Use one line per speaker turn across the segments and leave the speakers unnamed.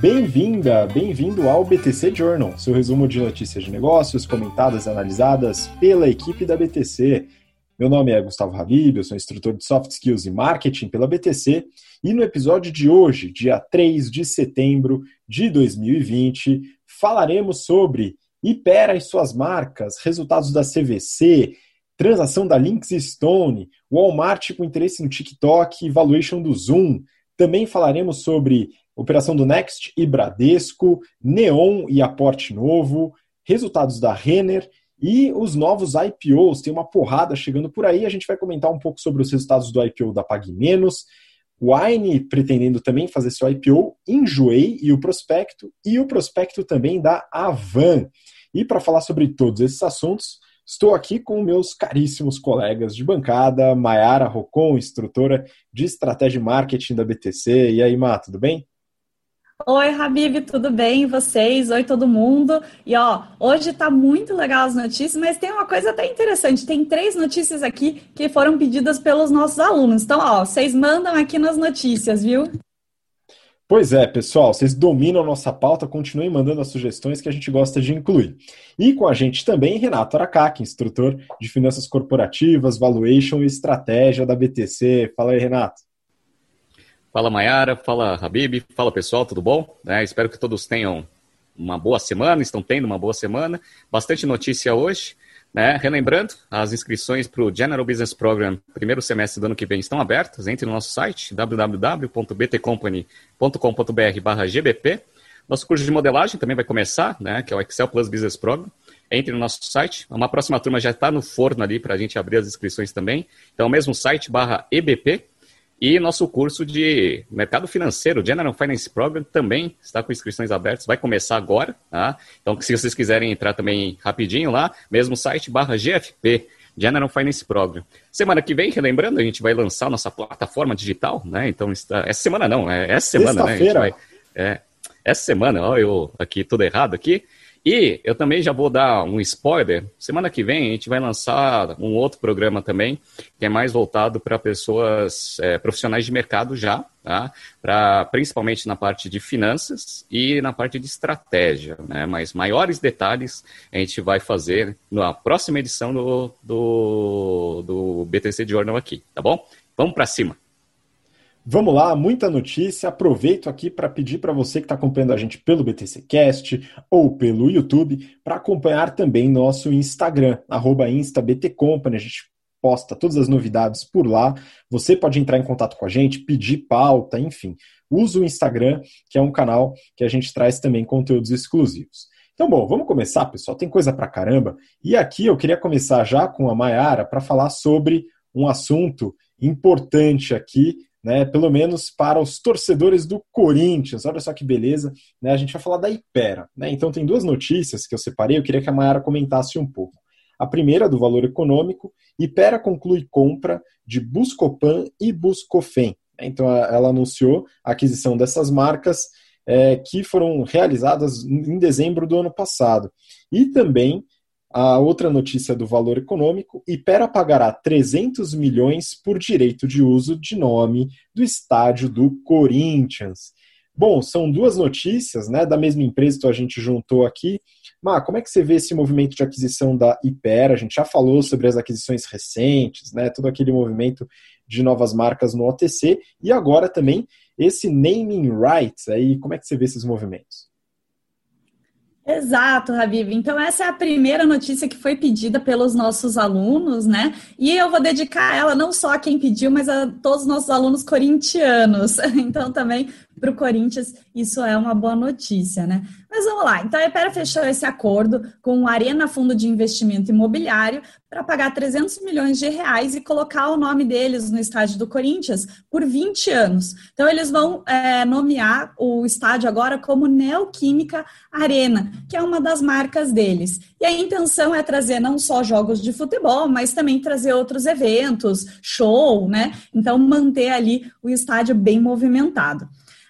Bem-vinda, bem-vindo ao BTC Journal, seu resumo de notícias de negócios comentadas e analisadas pela equipe da BTC. Meu nome é Gustavo Habib, eu sou instrutor de Soft Skills e Marketing pela BTC e no episódio de hoje, dia 3 de setembro de 2020, falaremos sobre Ipera e suas marcas, resultados da CVC, transação da Links Stone, Walmart com interesse no TikTok e valuation do Zoom. Também falaremos sobre operação do Next e Bradesco, Neon e aporte novo, resultados da Renner e os novos IPOs. Tem uma porrada chegando por aí. A gente vai comentar um pouco sobre os resultados do IPO da PagMenos, Wine pretendendo também fazer seu IPO, Enjoei e o prospecto, e o prospecto também da Avan. E para falar sobre todos esses assuntos, Estou aqui com meus caríssimos colegas de bancada, Mayara Rocon, instrutora de estratégia e marketing da BTC. E aí, Má, tudo bem?
Oi, Habib, tudo bem? Vocês? Oi, todo mundo. E ó, hoje tá muito legal as notícias, mas tem uma coisa até interessante. Tem três notícias aqui que foram pedidas pelos nossos alunos. Então, ó, vocês mandam aqui nas notícias, viu?
Pois é, pessoal, vocês dominam a nossa pauta, continuem mandando as sugestões que a gente gosta de incluir. E com a gente também Renato Aracaki, instrutor de finanças corporativas, valuation e estratégia da BTC. Fala aí, Renato.
Fala, Mayara, fala, Habib, fala pessoal, tudo bom? É, espero que todos tenham uma boa semana, estão tendo uma boa semana. Bastante notícia hoje. Né? Relembrando, as inscrições para o General Business Program primeiro semestre do ano que vem estão abertas. Entre no nosso site www.btcompany.com.br/gbp. Nosso curso de modelagem também vai começar, né? que é o Excel Plus Business Program. Entre no nosso site. Uma próxima turma já está no forno ali para a gente abrir as inscrições também. Então, mesmo site barra EBP. E nosso curso de mercado financeiro, General Finance Program, também está com inscrições abertas, vai começar agora. Tá? Então, se vocês quiserem entrar também rapidinho lá, mesmo site barra GFP, General Finance Program. Semana que vem, relembrando, a gente vai lançar nossa plataforma digital, né? Então, está, essa semana não, é essa semana, né? A gente vai, é, essa semana, ó, eu aqui tudo errado aqui. E eu também já vou dar um spoiler. Semana que vem a gente vai lançar um outro programa também, que é mais voltado para pessoas é, profissionais de mercado já, tá? Pra, principalmente na parte de finanças e na parte de estratégia. Né? Mas maiores detalhes a gente vai fazer na próxima edição do, do, do BTC Journal aqui, tá bom? Vamos para cima!
Vamos lá, muita notícia. Aproveito aqui para pedir para você que está acompanhando a gente pelo BTC Cast ou pelo YouTube para acompanhar também nosso Instagram, InstaBTCompany. A gente posta todas as novidades por lá. Você pode entrar em contato com a gente, pedir pauta, enfim. Use o Instagram, que é um canal que a gente traz também conteúdos exclusivos. Então, bom, vamos começar, pessoal. Tem coisa para caramba. E aqui eu queria começar já com a Mayara para falar sobre um assunto importante aqui né, pelo menos para os torcedores do Corinthians. Olha só que beleza, né? A gente vai falar da Ipera, né? Então tem duas notícias que eu separei, eu queria que a Mayara comentasse um pouco. A primeira do valor econômico, Ipera conclui compra de Buscopan e Buscofem. Então ela anunciou a aquisição dessas marcas é, que foram realizadas em dezembro do ano passado. E também a outra notícia do valor econômico, Ipera pagará 300 milhões por direito de uso de nome do estádio do Corinthians. Bom, são duas notícias né, da mesma empresa que a gente juntou aqui. Má, como é que você vê esse movimento de aquisição da Ipera? A gente já falou sobre as aquisições recentes, né, todo aquele movimento de novas marcas no OTC, e agora também esse naming rights. Aí, como é que você vê esses movimentos?
Exato, Habib. Então, essa é a primeira notícia que foi pedida pelos nossos alunos, né? E eu vou dedicar ela não só a quem pediu, mas a todos os nossos alunos corintianos. Então, também para o Corinthians, isso é uma boa notícia, né? Mas vamos lá. Então, a Epera fechou esse acordo com o Arena Fundo de Investimento Imobiliário para pagar 300 milhões de reais e colocar o nome deles no estádio do Corinthians por 20 anos. Então, eles vão é, nomear o estádio agora como Neoquímica Arena, que é uma das marcas deles. E a intenção é trazer não só jogos de futebol, mas também trazer outros eventos, show, né? Então, manter ali o estádio bem movimentado.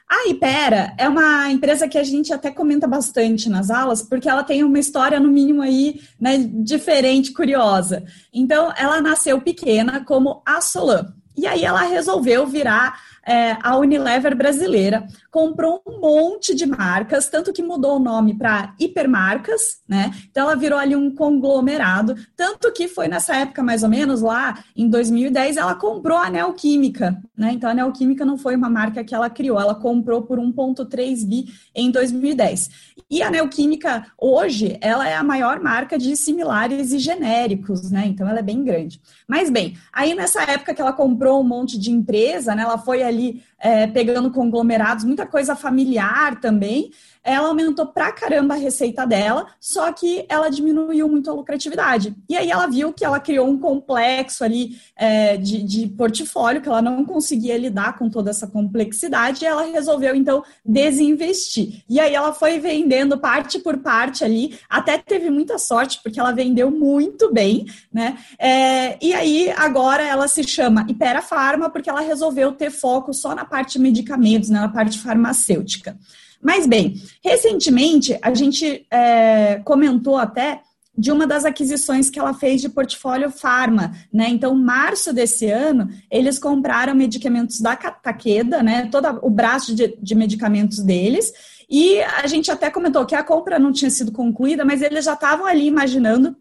A Ipera é uma empresa que a gente até comenta bastante nas aulas, porque ela tem uma história, no mínimo, aí, né, diferente, curiosa. Então, ela nasceu pequena como a Solan. E aí ela resolveu virar é, a Unilever brasileira comprou um monte de marcas, tanto que mudou o nome para hipermarcas, né? Então ela virou ali um conglomerado, tanto que foi nessa época mais ou menos lá em 2010 ela comprou a Neoquímica, né? Então a Neoquímica não foi uma marca que ela criou, ela comprou por 1.3 bi em 2010. E a Neoquímica hoje, ela é a maior marca de similares e genéricos, né? Então ela é bem grande. Mas bem, aí nessa época que ela comprou um monte de empresa, né? Ela foi ali Australie é, pegando conglomerados, muita coisa familiar também, ela aumentou pra caramba a receita dela, só que ela diminuiu muito a lucratividade. E aí ela viu que ela criou um complexo ali é, de, de portfólio, que ela não conseguia lidar com toda essa complexidade, e ela resolveu, então, desinvestir. E aí ela foi vendendo parte por parte ali, até teve muita sorte, porque ela vendeu muito bem, né? É, e aí, agora ela se chama Ipera Pharma, porque ela resolveu ter foco só na parte de medicamentos, né, na parte farmacêutica. Mas bem, recentemente a gente é, comentou até de uma das aquisições que ela fez de portfólio farma, né? Então, março desse ano, eles compraram medicamentos da Takeda, né? Todo o braço de, de medicamentos deles. E a gente até comentou que a compra não tinha sido concluída, mas eles já estavam ali imaginando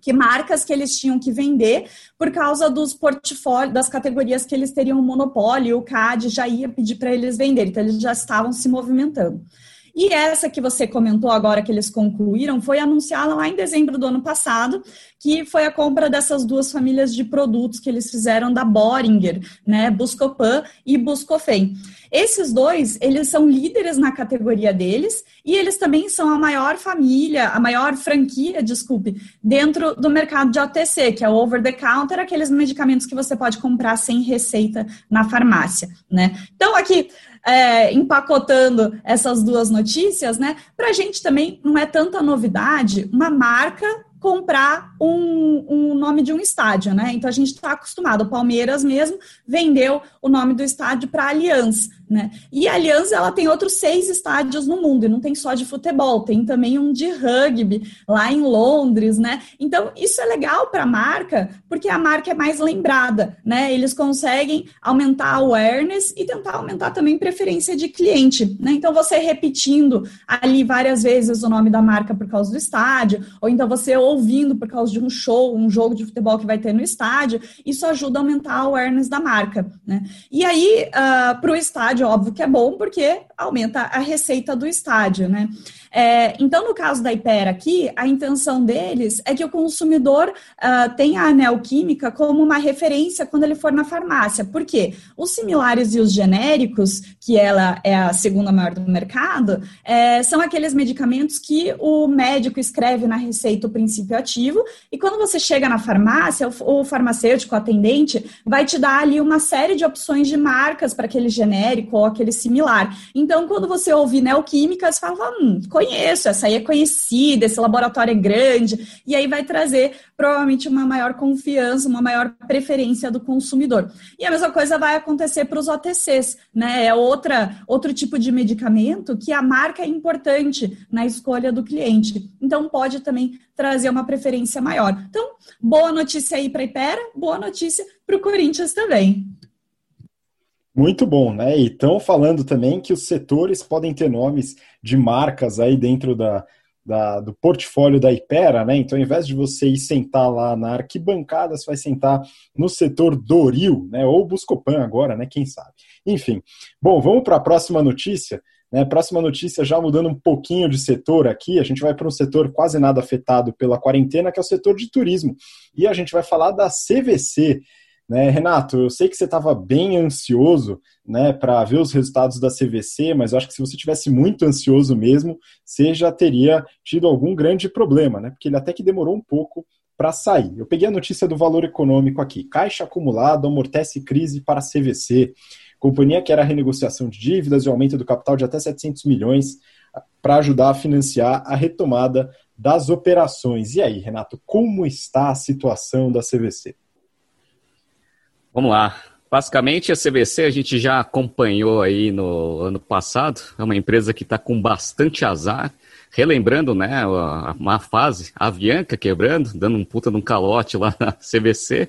que marcas que eles tinham que vender por causa dos portfólios, das categorias que eles teriam monopólio, o CAD já ia pedir para eles venderem, então eles já estavam se movimentando. E essa que você comentou agora que eles concluíram foi anunciada lá em dezembro do ano passado, que foi a compra dessas duas famílias de produtos que eles fizeram da Boringer, né, Buscopan e Buscofem. Esses dois, eles são líderes na categoria deles e eles também são a maior família, a maior franquia, desculpe, dentro do mercado de OTC, que é o over the counter, aqueles medicamentos que você pode comprar sem receita na farmácia, né? Então aqui é, empacotando essas duas notícias, né? Para a gente também não é tanta novidade uma marca comprar um, um nome de um estádio, né? Então a gente está acostumado. O Palmeiras mesmo vendeu o nome do estádio para Allianz, né? E a Allianz ela tem outros seis estádios no mundo e não tem só de futebol, tem também um de rugby lá em Londres, né? Então isso é legal para a marca porque a marca é mais lembrada, né? Eles conseguem aumentar a awareness e tentar aumentar também preferência de cliente, né? Então você repetindo ali várias vezes o nome da marca por causa do estádio, ou então você ouvindo por causa de um show, um jogo de futebol que vai ter no estádio, isso ajuda a aumentar a awareness da marca, né? E aí, uh, ah, para o estádio, óbvio que é bom, porque aumenta a receita do estádio, né? É, então, no caso da Ipera aqui, a intenção deles é que o consumidor uh, tenha a neoquímica como uma referência quando ele for na farmácia. Por quê? Os similares e os genéricos, que ela é a segunda maior do mercado, é, são aqueles medicamentos que o médico escreve na receita o princípio ativo, e quando você chega na farmácia, o, o farmacêutico, o atendente, vai te dar ali uma série de opções de marcas para aquele genérico ou aquele similar. Então, quando você ouve neoquímica, você fala, hum, conheço, essa aí é conhecida, esse laboratório é grande, e aí vai trazer provavelmente uma maior confiança, uma maior preferência do consumidor. E a mesma coisa vai acontecer para os OTCs, né? É outra, outro tipo de medicamento que a marca é importante na escolha do cliente. Então pode também trazer uma preferência maior. Então, boa notícia aí para a Ipera, boa notícia para o Corinthians também.
Muito bom, né? E estão falando também que os setores podem ter nomes de marcas aí dentro da, da, do portfólio da Ipera, né? Então, ao invés de você ir sentar lá na arquibancada, você vai sentar no setor Doril, né? Ou Buscopan agora, né? Quem sabe. Enfim. Bom, vamos para a próxima notícia. Né, próxima notícia, já mudando um pouquinho de setor aqui, a gente vai para um setor quase nada afetado pela quarentena, que é o setor de turismo. E a gente vai falar da CVC, né, Renato, eu sei que você estava bem ansioso né, para ver os resultados da CVC, mas eu acho que se você tivesse muito ansioso mesmo, você já teria tido algum grande problema, né? Porque ele até que demorou um pouco para sair. Eu peguei a notícia do valor econômico aqui. Caixa acumulado amortece crise para a CVC. Companhia quer a renegociação de dívidas e aumento do capital de até 700 milhões para ajudar a financiar a retomada das operações. E aí, Renato, como está a situação da CVC?
Vamos lá. Basicamente, a CVC a gente já acompanhou aí no ano passado. É uma empresa que está com bastante azar. Relembrando, né, uma fase, a Avianca quebrando, dando um puta de um calote lá na CVC.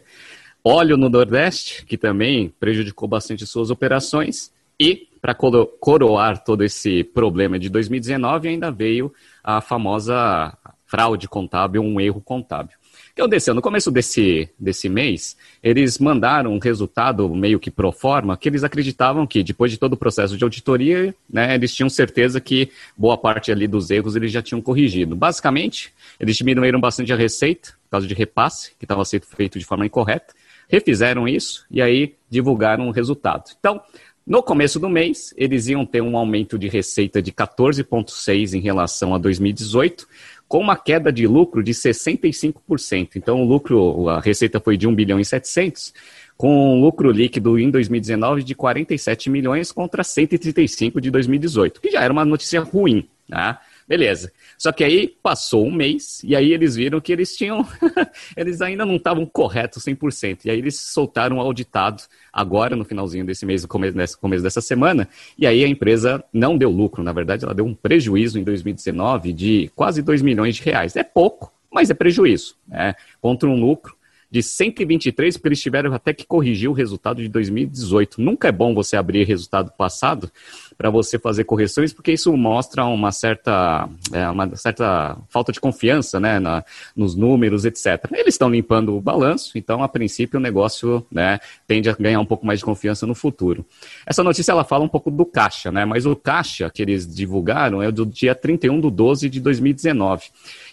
óleo no Nordeste, que também prejudicou bastante suas operações, e para coroar todo esse problema de 2019, ainda veio a famosa fraude contábil, um erro contábil. Que aconteceu? No começo desse, desse mês, eles mandaram um resultado meio que pro forma, que eles acreditavam que, depois de todo o processo de auditoria, né, eles tinham certeza que boa parte ali dos erros eles já tinham corrigido. Basicamente, eles diminuíram bastante a receita, por causa de repasse, que estava sendo feito de forma incorreta, refizeram isso e aí divulgaram o resultado. Então, no começo do mês, eles iam ter um aumento de receita de 14,6% em relação a 2018, com uma queda de lucro de 65%. Então, o lucro, a receita foi de 1 bilhão e 700, com um lucro líquido em 2019 de 47 milhões contra 135 de 2018, que já era uma notícia ruim, né? Beleza. Só que aí passou um mês e aí eles viram que eles tinham. eles ainda não estavam corretos 100%. E aí eles soltaram o auditado agora no finalzinho desse mês, no começo, começo dessa semana. E aí a empresa não deu lucro. Na verdade, ela deu um prejuízo em 2019 de quase 2 milhões de reais. É pouco, mas é prejuízo. Né? Contra um lucro de 123, porque eles tiveram até que corrigir o resultado de 2018. Nunca é bom você abrir resultado passado para você fazer correções, porque isso mostra uma certa, é, uma certa falta de confiança né, na, nos números, etc. Eles estão limpando o balanço, então, a princípio, o negócio né, tende a ganhar um pouco mais de confiança no futuro. Essa notícia ela fala um pouco do caixa, né, mas o caixa que eles divulgaram é do dia 31 de 12 de 2019.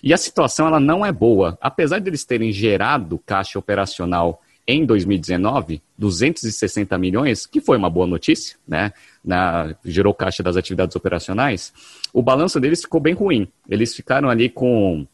E a situação ela não é boa. Apesar de eles terem gerado caixa operacional em 2019, 260 milhões, que foi uma boa notícia, né? Na, gerou caixa das atividades operacionais, o balanço deles ficou bem ruim. Eles ficaram ali com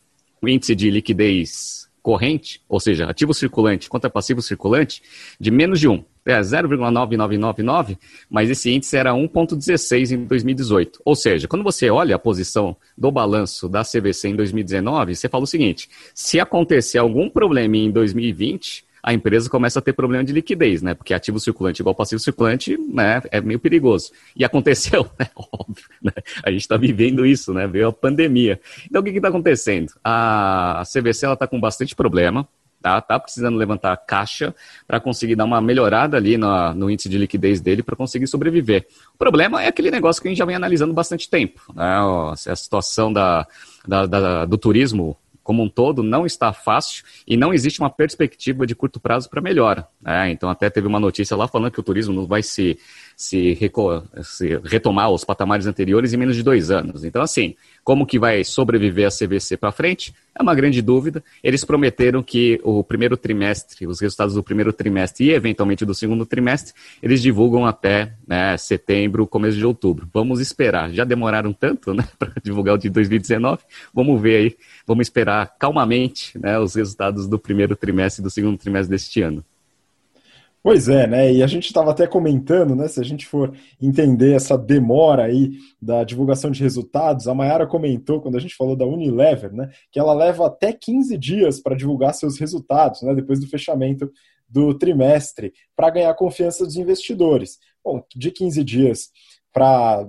o índice de liquidez corrente, ou seja, ativo circulante contra passivo circulante, de menos de 1. É 0,9999, mas esse índice era 1,16 em 2018. Ou seja, quando você olha a posição do balanço da CVC em 2019, você fala o seguinte: se acontecer algum problema em 2020, a empresa começa a ter problema de liquidez, né? Porque ativo circulante igual passivo circulante, né? É meio perigoso. E aconteceu, né? Óbvio, né? A gente está vivendo isso, né? Veio a pandemia. Então, o que está acontecendo? A CVC, ela está com bastante problema, tá? Tá precisando levantar caixa para conseguir dar uma melhorada ali no, no índice de liquidez dele para conseguir sobreviver. O problema é aquele negócio que a gente já vem analisando bastante tempo, né? A situação da, da, da do turismo como um todo não está fácil e não existe uma perspectiva de curto prazo para melhora. Né? Então, até teve uma notícia lá falando que o turismo não vai se, se, se retomar aos patamares anteriores em menos de dois anos. Então, assim, como que vai sobreviver a CVC para frente? É uma grande dúvida. Eles prometeram que o primeiro trimestre, os resultados do primeiro trimestre e eventualmente do segundo trimestre, eles divulgam até né, setembro, começo de outubro. Vamos esperar. Já demoraram tanto né, para divulgar o de 2019. Vamos ver aí, vamos esperar calmamente né, os resultados do primeiro trimestre e do segundo trimestre deste ano.
Pois é, né? E a gente estava até comentando, né? Se a gente for entender essa demora aí da divulgação de resultados, a Mayara comentou quando a gente falou da Unilever, né? Que ela leva até 15 dias para divulgar seus resultados, né? Depois do fechamento do trimestre, para ganhar confiança dos investidores. Bom, de 15 dias para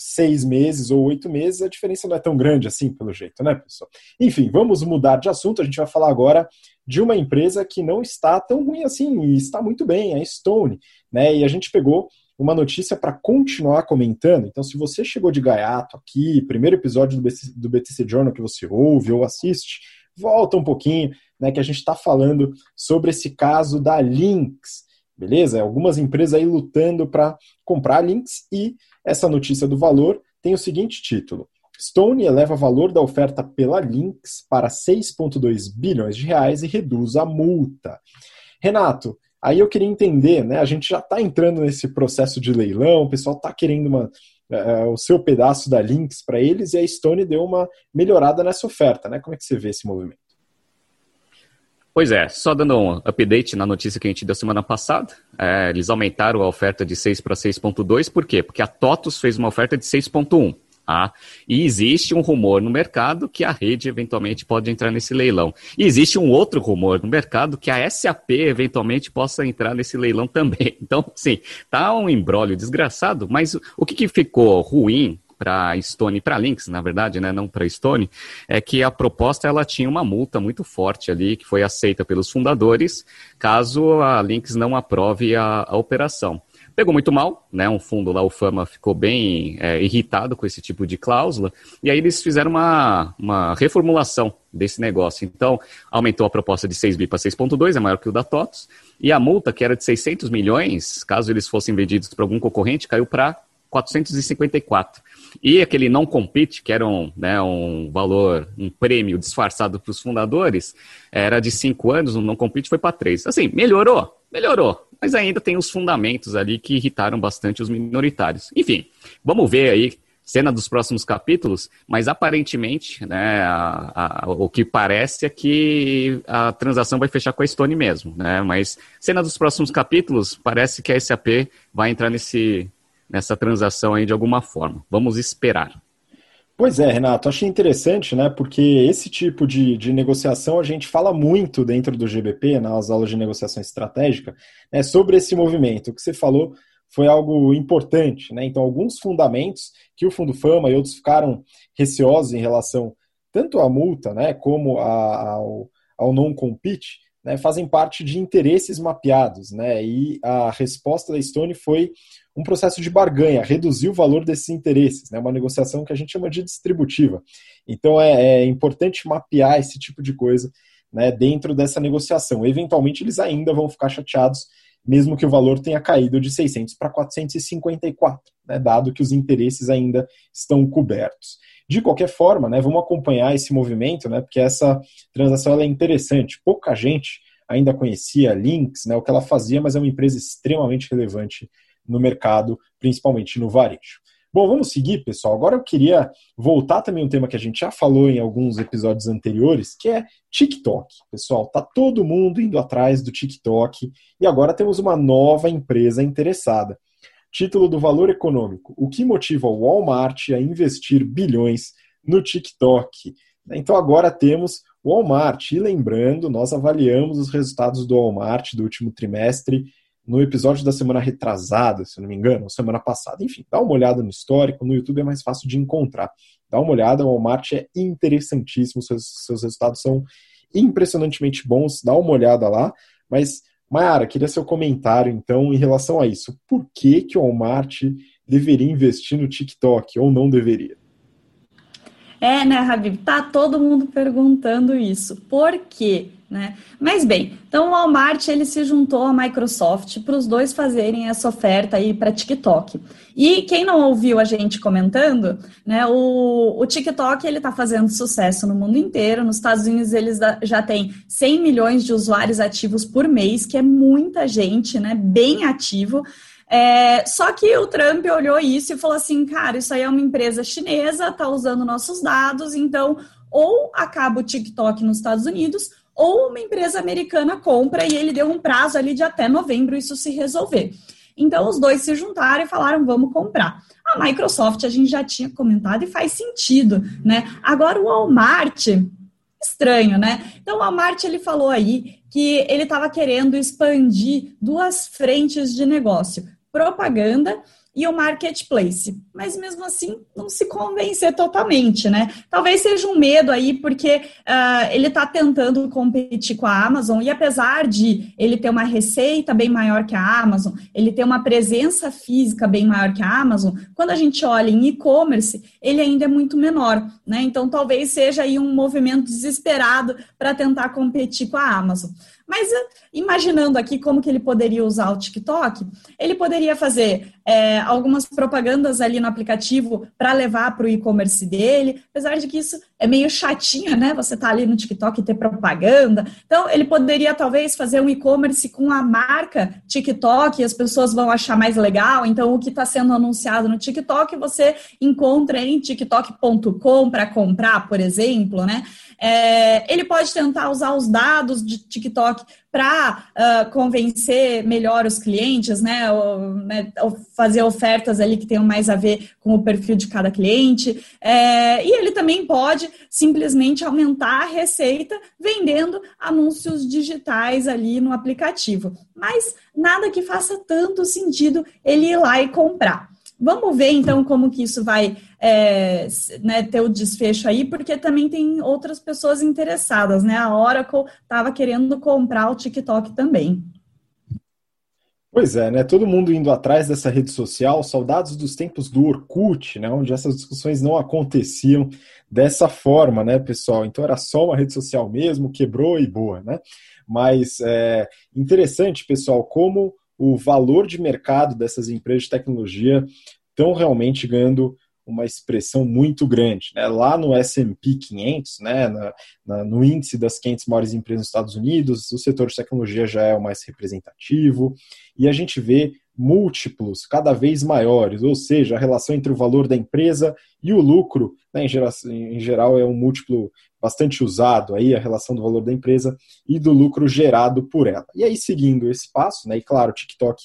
seis meses ou oito meses, a diferença não é tão grande assim, pelo jeito, né, pessoal? Enfim, vamos mudar de assunto. A gente vai falar agora de uma empresa que não está tão ruim assim e está muito bem, a Stone, né? E a gente pegou uma notícia para continuar comentando. Então, se você chegou de gaiato aqui, primeiro episódio do BTC, do BTC Journal que você ouve ou assiste, volta um pouquinho, né? Que a gente está falando sobre esse caso da Lynx, beleza? Algumas empresas aí lutando para comprar Lynx e essa notícia do valor tem o seguinte título: Stone eleva o valor da oferta pela Lynx para 6,2 bilhões de reais e reduz a multa. Renato, aí eu queria entender, né? A gente já está entrando nesse processo de leilão, o pessoal está querendo uma, uh, o seu pedaço da Lynx para eles e a Stone deu uma melhorada nessa oferta, né? Como é que você vê esse movimento?
Pois é, só dando um update na notícia que a gente deu semana passada, é, eles aumentaram a oferta de 6 para 6.2, por quê? Porque a TOTUS fez uma oferta de 6.1. Ah, e existe um rumor no mercado que a rede eventualmente pode entrar nesse leilão. E existe um outro rumor no mercado que a SAP eventualmente possa entrar nesse leilão também. Então, sim, tá um embrólio desgraçado, mas o que, que ficou ruim para Stone para Lynx, na verdade, né, não para Stone, é que a proposta ela tinha uma multa muito forte ali que foi aceita pelos fundadores, caso a Lynx não aprove a, a operação. Pegou muito mal, né? Um fundo lá, o Fama, ficou bem é, irritado com esse tipo de cláusula, e aí eles fizeram uma, uma reformulação desse negócio. Então, aumentou a proposta de 6 bi para 6,2, é maior que o da TOTOS, e a multa, que era de 600 milhões, caso eles fossem vendidos para algum concorrente, caiu para 454. E aquele não compete, que era um, né, um valor, um prêmio disfarçado para os fundadores, era de 5 anos, o não compete foi para 3. Assim, melhorou? Melhorou mas ainda tem os fundamentos ali que irritaram bastante os minoritários. Enfim, vamos ver aí cena dos próximos capítulos, mas aparentemente, né, a, a, o que parece é que a transação vai fechar com a Stone mesmo, né, mas cena dos próximos capítulos, parece que a SAP vai entrar nesse, nessa transação aí de alguma forma. Vamos esperar.
Pois é, Renato, achei interessante, né? Porque esse tipo de, de negociação a gente fala muito dentro do GBP, nas aulas de negociação estratégica, né, sobre esse movimento. O que você falou foi algo importante, né? Então, alguns fundamentos que o Fundo Fama e outros ficaram receosos em relação tanto à multa, né, como a, ao, ao non-compete, né, fazem parte de interesses mapeados, né? E a resposta da Stone foi um processo de barganha, reduzir o valor desses interesses, né? Uma negociação que a gente chama de distributiva. Então é, é importante mapear esse tipo de coisa, né? Dentro dessa negociação. Eventualmente eles ainda vão ficar chateados, mesmo que o valor tenha caído de 600 para 454, né? Dado que os interesses ainda estão cobertos. De qualquer forma, né, vamos acompanhar esse movimento, né, porque essa transação é interessante. Pouca gente ainda conhecia a Lynx, né, o que ela fazia, mas é uma empresa extremamente relevante no mercado, principalmente no varejo. Bom, vamos seguir, pessoal. Agora eu queria voltar também um tema que a gente já falou em alguns episódios anteriores, que é TikTok. Pessoal, tá todo mundo indo atrás do TikTok e agora temos uma nova empresa interessada. Título do Valor Econômico: O que motiva o Walmart a investir bilhões no TikTok? Então agora temos o Walmart. E lembrando, nós avaliamos os resultados do Walmart do último trimestre no episódio da semana retrasada, se não me engano, semana passada. Enfim, dá uma olhada no histórico, no YouTube é mais fácil de encontrar. Dá uma olhada, o Walmart é interessantíssimo, seus, seus resultados são impressionantemente bons, dá uma olhada lá, mas Mayara, queria seu comentário, então, em relação a isso. Por que, que o Walmart deveria investir no TikTok ou não deveria?
É, né, Habib? Tá todo mundo perguntando isso. Por quê? Né? Mas bem, então o Walmart ele se juntou à Microsoft para os dois fazerem essa oferta aí para TikTok. E quem não ouviu a gente comentando, né, o, o TikTok ele está fazendo sucesso no mundo inteiro. Nos Estados Unidos eles já têm 100 milhões de usuários ativos por mês, que é muita gente, né, bem ativo. É, só que o Trump olhou isso e falou assim, cara, isso aí é uma empresa chinesa, está usando nossos dados, então ou acaba o TikTok nos Estados Unidos ou uma empresa americana compra e ele deu um prazo ali de até novembro isso se resolver. Então os dois se juntaram e falaram vamos comprar. A Microsoft a gente já tinha comentado e faz sentido, né? Agora o Walmart estranho, né? Então o Walmart ele falou aí que ele estava querendo expandir duas frentes de negócio: propaganda e o marketplace. Mas mesmo assim, não se convencer totalmente, né? Talvez seja um medo aí, porque uh, ele está tentando competir com a Amazon, e apesar de ele ter uma receita bem maior que a Amazon, ele ter uma presença física bem maior que a Amazon, quando a gente olha em e-commerce, ele ainda é muito menor, né? Então talvez seja aí um movimento desesperado para tentar competir com a Amazon. Mas imaginando aqui como que ele poderia usar o TikTok, ele poderia fazer é, algumas propagandas ali no aplicativo para levar para o e-commerce dele, apesar de que isso é meio chatinho, né? Você tá ali no TikTok e ter propaganda. Então, ele poderia talvez fazer um e-commerce com a marca TikTok e as pessoas vão achar mais legal. Então, o que está sendo anunciado no TikTok, você encontra em tiktok.com para comprar, por exemplo, né? É, ele pode tentar usar os dados de TikTok para uh, ah, convencer melhor os clientes, né, ou, né, ou fazer ofertas ali que tenham mais a ver com o perfil de cada cliente. É, e ele também pode simplesmente aumentar a receita vendendo anúncios digitais ali no aplicativo. Mas nada que faça tanto sentido ele ir lá e comprar. Vamos ver então como que isso vai é, né, ter o desfecho aí, porque também tem outras pessoas interessadas, né? A Oracle estava querendo comprar o TikTok também.
Pois é, né? Todo mundo indo atrás dessa rede social, saudades dos tempos do Orkut, né? Onde essas discussões não aconteciam dessa forma, né, pessoal? Então era só uma rede social mesmo, quebrou e boa, né? Mas é interessante, pessoal, como o valor de mercado dessas empresas de tecnologia estão realmente ganhando uma expressão muito grande. Né? Lá no S&P 500, né, na, na, no índice das 500 maiores empresas nos Estados Unidos, o setor de tecnologia já é o mais representativo, e a gente vê múltiplos cada vez maiores, ou seja, a relação entre o valor da empresa e o lucro, né, em, geral, em geral é um múltiplo bastante usado aí, a relação do valor da empresa e do lucro gerado por ela. E aí, seguindo esse passo, né, e claro, o TikTok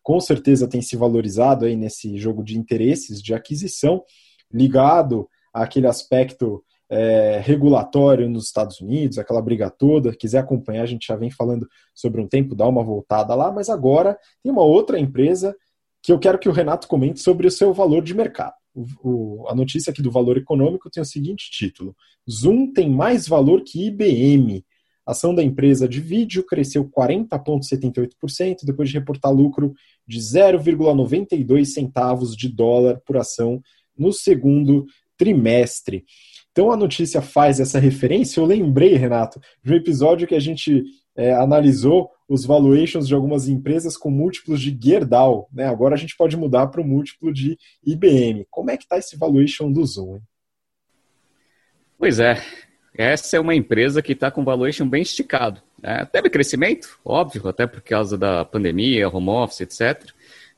com certeza tem se valorizado aí nesse jogo de interesses de aquisição, ligado àquele aspecto é, regulatório nos Estados Unidos, aquela briga toda. Quiser acompanhar, a gente já vem falando sobre um tempo, dá uma voltada lá, mas agora tem uma outra empresa que eu quero que o Renato comente sobre o seu valor de mercado. O, o, a notícia aqui do valor econômico tem o seguinte título: Zoom tem mais valor que IBM. A ação da empresa de vídeo cresceu 40,78% depois de reportar lucro de 0,92 centavos de dólar por ação no segundo trimestre. Então a notícia faz essa referência. Eu lembrei, Renato, de um episódio que a gente é, analisou os valuations de algumas empresas com múltiplos de Gerdau. Né? Agora a gente pode mudar para o múltiplo de IBM. Como é que está esse valuation do Zoom? Hein?
Pois é, essa é uma empresa que está com valuation bem esticado. Né? Teve crescimento, óbvio, até por causa da pandemia, home office, etc.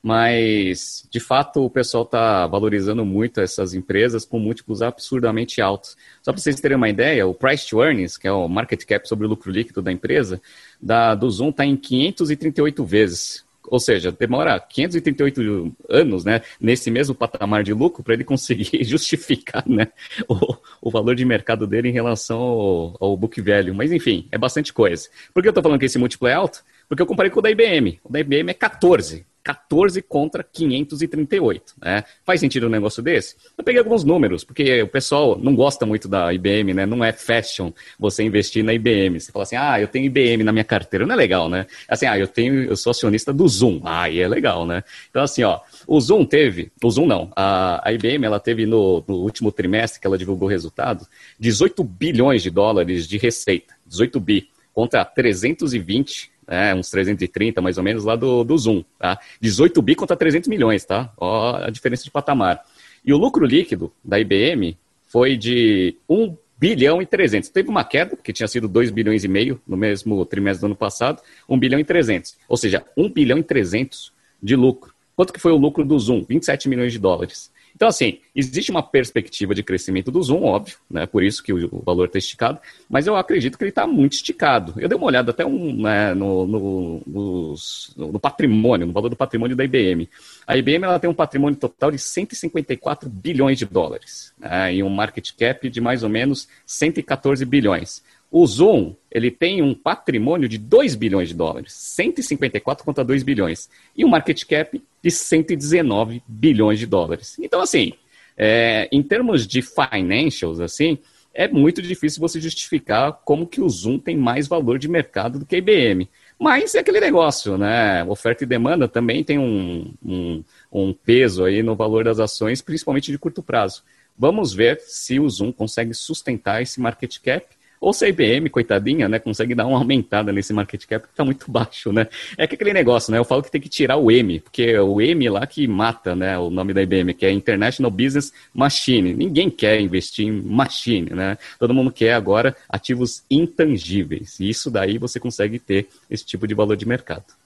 Mas, de fato, o pessoal está valorizando muito essas empresas com múltiplos absurdamente altos. Só para vocês terem uma ideia, o price to earnings, que é o market cap sobre o lucro líquido da empresa, da, do Zoom está em 538 vezes ou seja, demora 538 anos, né, nesse mesmo patamar de lucro para ele conseguir justificar, né, o, o, valor de mercado dele em relação ao, ao book value. Mas enfim, é bastante coisa. Por que eu estou falando que esse múltiplo é alto? Porque eu comparei com o da IBM. O da IBM é 14. 14 contra 538. Né? Faz sentido um negócio desse? Eu peguei alguns números, porque o pessoal não gosta muito da IBM, né? Não é fashion você investir na IBM. Você fala assim, ah, eu tenho IBM na minha carteira. Não é legal, né? Assim, ah, eu tenho, eu sou acionista do Zoom. Ah, e é legal, né? Então, assim, ó, o Zoom teve, o Zoom não, a, a IBM, ela teve no, no último trimestre que ela divulgou o resultado, 18 bilhões de dólares de receita. 18 bi contra 320 é, uns 330 mais ou menos lá do, do Zoom, tá? 18 bi contra 300 milhões, tá? Ó a diferença de patamar. E o lucro líquido da IBM foi de 1 bilhão e 300. Teve uma queda, porque tinha sido 2 bilhões e meio no mesmo trimestre do ano passado, 1 bilhão e 300. Ou seja, 1 bilhão e 300 de lucro. Quanto que foi o lucro do Zoom? 27 milhões de dólares. Então, assim, existe uma perspectiva de crescimento do Zoom, óbvio, né? Por isso que o, valor está esticado, mas eu acredito que ele está muito esticado. Eu dei uma olhada até um, né, no, no, no, no, patrimônio, no valor do patrimônio da IBM. A IBM ela tem um patrimônio total de 154 bilhões de dólares né, e um market cap de mais ou menos 114 bilhões. O Zoom, ele tem um patrimônio de 2 bilhões de dólares, 154 contra 2 bilhões, e um market cap de 119 bilhões de dólares. Então, assim, é, em termos de financials, assim, é muito difícil você justificar como que o Zoom tem mais valor de mercado do que a IBM. Mas é aquele negócio, né? Oferta e demanda também tem um, um, um peso aí no valor das ações, principalmente de curto prazo. Vamos ver se o Zoom consegue sustentar esse market cap ou se a IBM, coitadinha, né, consegue dar uma aumentada nesse market cap que está muito baixo, né? É que aquele negócio, né? Eu falo que tem que tirar o M, porque é o M lá que mata, né, o nome da IBM, que é International Business Machine. Ninguém quer investir em machine, né? Todo mundo quer agora ativos intangíveis. E isso daí você consegue ter esse tipo de valor de mercado.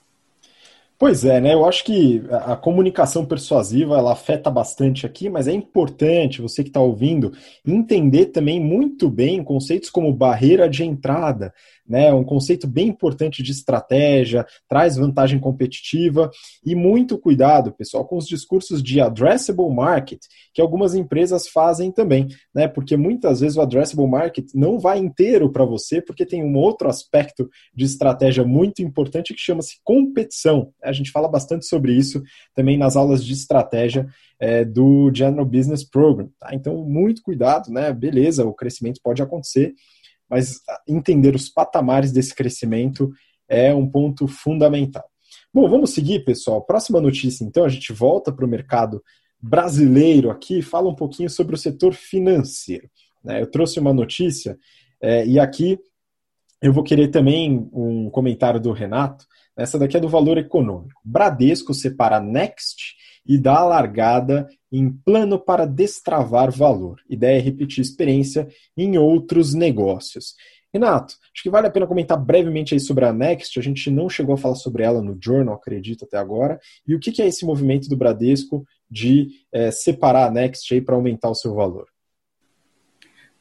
Pois é, né? Eu acho que a comunicação persuasiva ela afeta bastante aqui, mas é importante você que está ouvindo entender também muito bem conceitos como barreira de entrada, né? Um conceito bem importante de estratégia, traz vantagem competitiva e muito cuidado, pessoal, com os discursos de addressable market, que algumas empresas fazem também, né? Porque muitas vezes o addressable market não vai inteiro para você, porque tem um outro aspecto de estratégia muito importante que chama-se competição. A gente fala bastante sobre isso também nas aulas de estratégia é, do General Business Program. Tá? Então, muito cuidado, né? Beleza, o crescimento pode acontecer, mas entender os patamares desse crescimento é um ponto fundamental. Bom, vamos seguir, pessoal. Próxima notícia, então, a gente volta para o mercado brasileiro aqui, fala um pouquinho sobre o setor financeiro. Né? Eu trouxe uma notícia é, e aqui eu vou querer também um comentário do Renato. Essa daqui é do valor econômico. Bradesco separa Next e dá a largada em plano para destravar valor. Ideia é repetir experiência em outros negócios. Renato, acho que vale a pena comentar brevemente aí sobre a Next. A gente não chegou a falar sobre ela no Journal, acredito, até agora. E o que é esse movimento do Bradesco de é, separar a Next para aumentar o seu valor?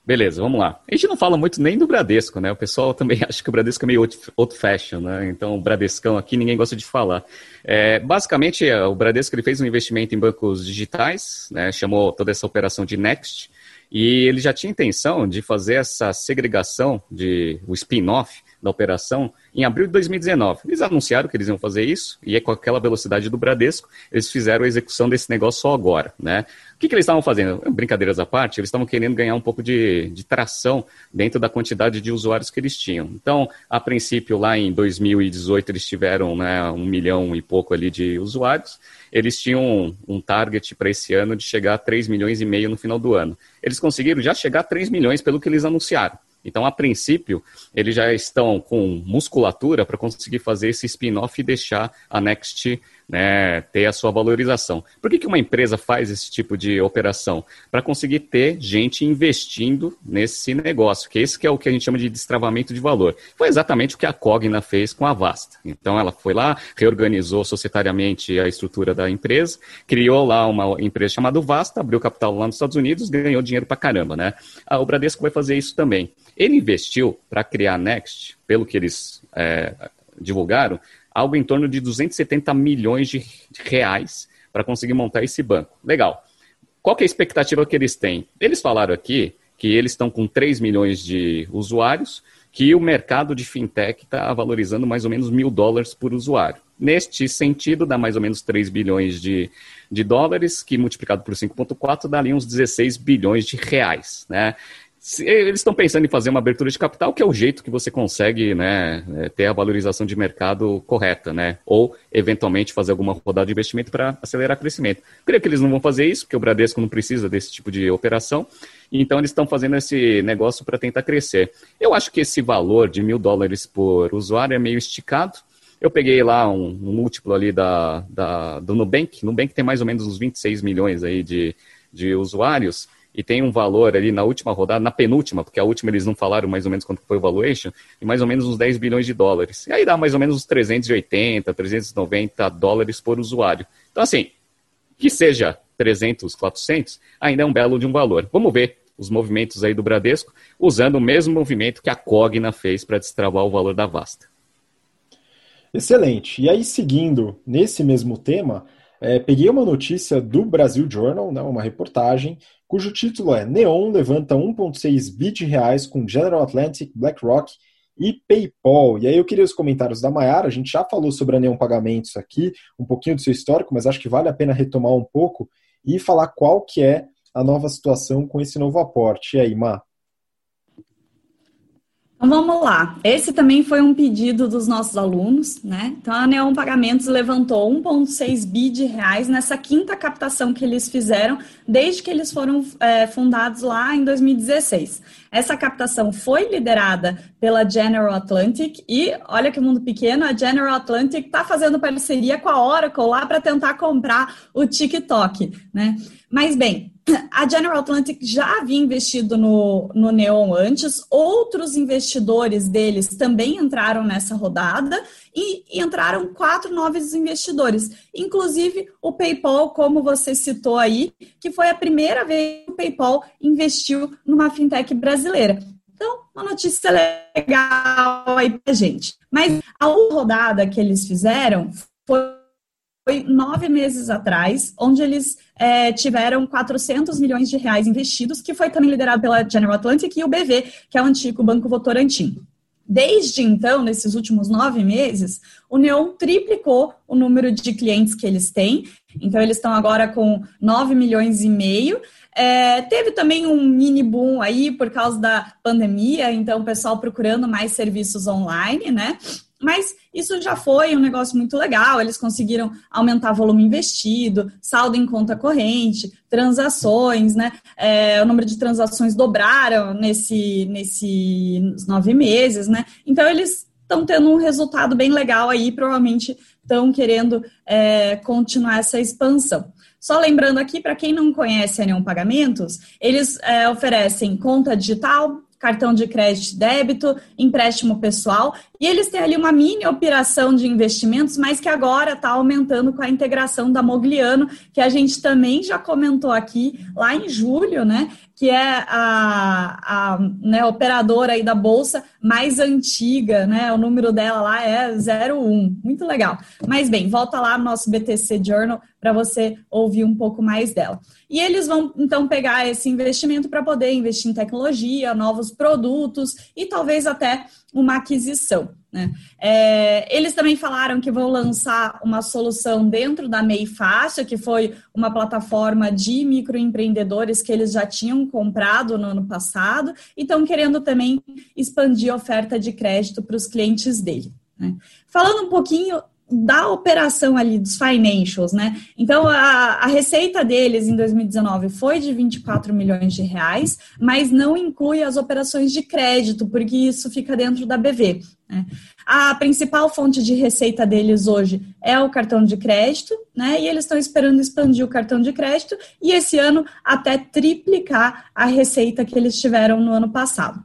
Beleza, vamos lá. A gente não fala muito nem do Bradesco, né? O pessoal também acha que o Bradesco é meio old fashion, né? Então, o Bradescão aqui ninguém gosta de falar. É, basicamente, é, o Bradesco ele fez um investimento em bancos digitais, né? chamou toda essa operação de Next, e ele já tinha intenção de fazer essa segregação, de o spin-off da operação, em abril de 2019. Eles anunciaram que eles iam fazer isso, e é com aquela velocidade do Bradesco, eles fizeram a execução desse negócio só agora, né? O que, que eles estavam fazendo? Brincadeiras à parte, eles estavam querendo ganhar um pouco de, de tração dentro da quantidade de usuários que eles tinham. Então, a princípio, lá em 2018, eles tiveram né, um milhão e pouco ali de usuários, eles tinham um, target para esse ano de chegar a 3 milhões e meio no final do ano. Eles conseguiram já chegar a 3 milhões pelo que eles anunciaram. Então, a princípio, eles já estão com musculatura para conseguir fazer esse spin-off e deixar a Next né, ter a sua valorização. Por que, que uma empresa faz esse tipo de operação? Para conseguir ter gente investindo nesse negócio, que esse que é o que a gente chama de destravamento de valor. Foi exatamente o que a Cogna fez com a Vasta. Então ela foi lá, reorganizou societariamente a estrutura da empresa, criou lá uma empresa chamada Vasta, abriu capital lá nos Estados Unidos, ganhou dinheiro para caramba, né? O Bradesco vai fazer isso também. Ele investiu para criar a Next, pelo que eles é, divulgaram, algo em torno de 270 milhões de reais para conseguir montar esse banco. Legal. Qual é a expectativa que eles têm? Eles falaram aqui que eles estão com 3 milhões de usuários, que o mercado de fintech está valorizando mais ou menos mil dólares por usuário. Neste sentido, dá mais ou menos 3 bilhões de, de dólares, que multiplicado por 5,4 dá ali uns 16 bilhões de reais. Né? Eles estão pensando em fazer uma abertura de capital, que é o jeito que você consegue né, é, ter a valorização de mercado correta, né? Ou, eventualmente, fazer alguma rodada de investimento para acelerar o crescimento. Creio que eles não vão fazer isso, porque o Bradesco não precisa desse tipo de operação. Então, eles estão fazendo esse negócio para tentar crescer. Eu acho que esse valor de mil dólares por usuário é meio esticado. Eu peguei lá um, um múltiplo ali da, da, do Nubank. Nubank tem mais ou menos uns 26 milhões aí de, de usuários e tem um valor ali na última rodada, na penúltima, porque a última eles não falaram mais ou menos quanto foi o valuation, e mais ou menos uns 10 bilhões de dólares. E aí dá mais ou menos uns 380, 390 dólares por usuário. Então, assim, que seja 300, 400, ainda é um belo de um valor. Vamos ver os movimentos aí do Bradesco, usando o mesmo movimento que a Cogna fez para destravar o valor da Vasta.
Excelente. E aí, seguindo nesse mesmo tema, é, peguei uma notícia do Brasil Journal, né, uma reportagem, cujo título é Neon levanta 1,6 bi de reais com General Atlantic, BlackRock e PayPal. E aí eu queria os comentários da Mayara, a gente já falou sobre a Neon Pagamentos aqui, um pouquinho do seu histórico, mas acho que vale a pena retomar um pouco e falar qual que é a nova situação com esse novo aporte. E aí, Má?
Então vamos lá. Esse também foi um pedido dos nossos alunos, né? Então a Neon Pagamentos levantou 1,6 bi de reais nessa quinta captação que eles fizeram desde que eles foram é, fundados lá em 2016. Essa captação foi liderada pela General Atlantic e olha que mundo pequeno, a General Atlantic está fazendo parceria com a Oracle lá para tentar comprar o TikTok, né? Mas bem, a General Atlantic já havia investido no, no Neon antes, outros investidores deles também entraram nessa rodada e, e, entraram quatro novos investidores, inclusive o PayPal, como você citou aí, que foi a primeira vez que o PayPal investiu numa fintech brasileira. Então, uma notícia legal aí pra gente. Mas a rodada que eles fizeram foi foi nove meses atrás, onde eles é, tiveram 400 milhões de reais investidos, que foi também liderado pela General Atlantic e o BV, que é o antigo Banco Votorantim. Desde então, nesses últimos nove meses, o Neon triplicou o número de clientes que eles têm. Então, eles estão agora com 9 milhões e meio. É, teve também um mini boom aí por causa da pandemia, então o pessoal procurando mais serviços online, né? Mas isso já foi um negócio muito legal. Eles conseguiram aumentar volume investido, saldo em conta corrente, transações, né? É, o número de transações dobraram nesse, nesses nove meses, né? Então eles estão tendo um resultado bem legal aí, provavelmente estão querendo é, continuar essa expansão. Só lembrando aqui, para quem não conhece a Neon Pagamentos, eles é, oferecem conta digital, cartão de crédito débito, empréstimo pessoal, e eles têm ali uma mini operação de investimentos, mas que agora está aumentando com a integração da Mogliano, que a gente também já comentou aqui lá em julho, né? Que é a, a né, operadora aí da Bolsa mais antiga, né? O número dela lá é 01. Muito legal. Mas bem, volta lá no nosso BTC Journal para você ouvir um pouco mais dela. E eles vão então pegar esse investimento para poder investir em tecnologia, novos produtos e talvez até uma aquisição. Né? É, eles também falaram que vão lançar uma solução dentro da MEI Fácil, que foi uma plataforma de microempreendedores que eles já tinham comprado no ano passado e estão querendo também expandir a oferta de crédito para os clientes dele. Né? Falando um pouquinho da operação ali dos financials, né? Então a, a, receita deles em 2019 foi de 24 milhões de reais, mas não inclui as operações de crédito, porque isso fica dentro da BV. Né? A principal fonte de receita deles hoje é o cartão de crédito, né? E eles estão esperando expandir o cartão de crédito e esse ano até triplicar a receita que eles tiveram no ano passado.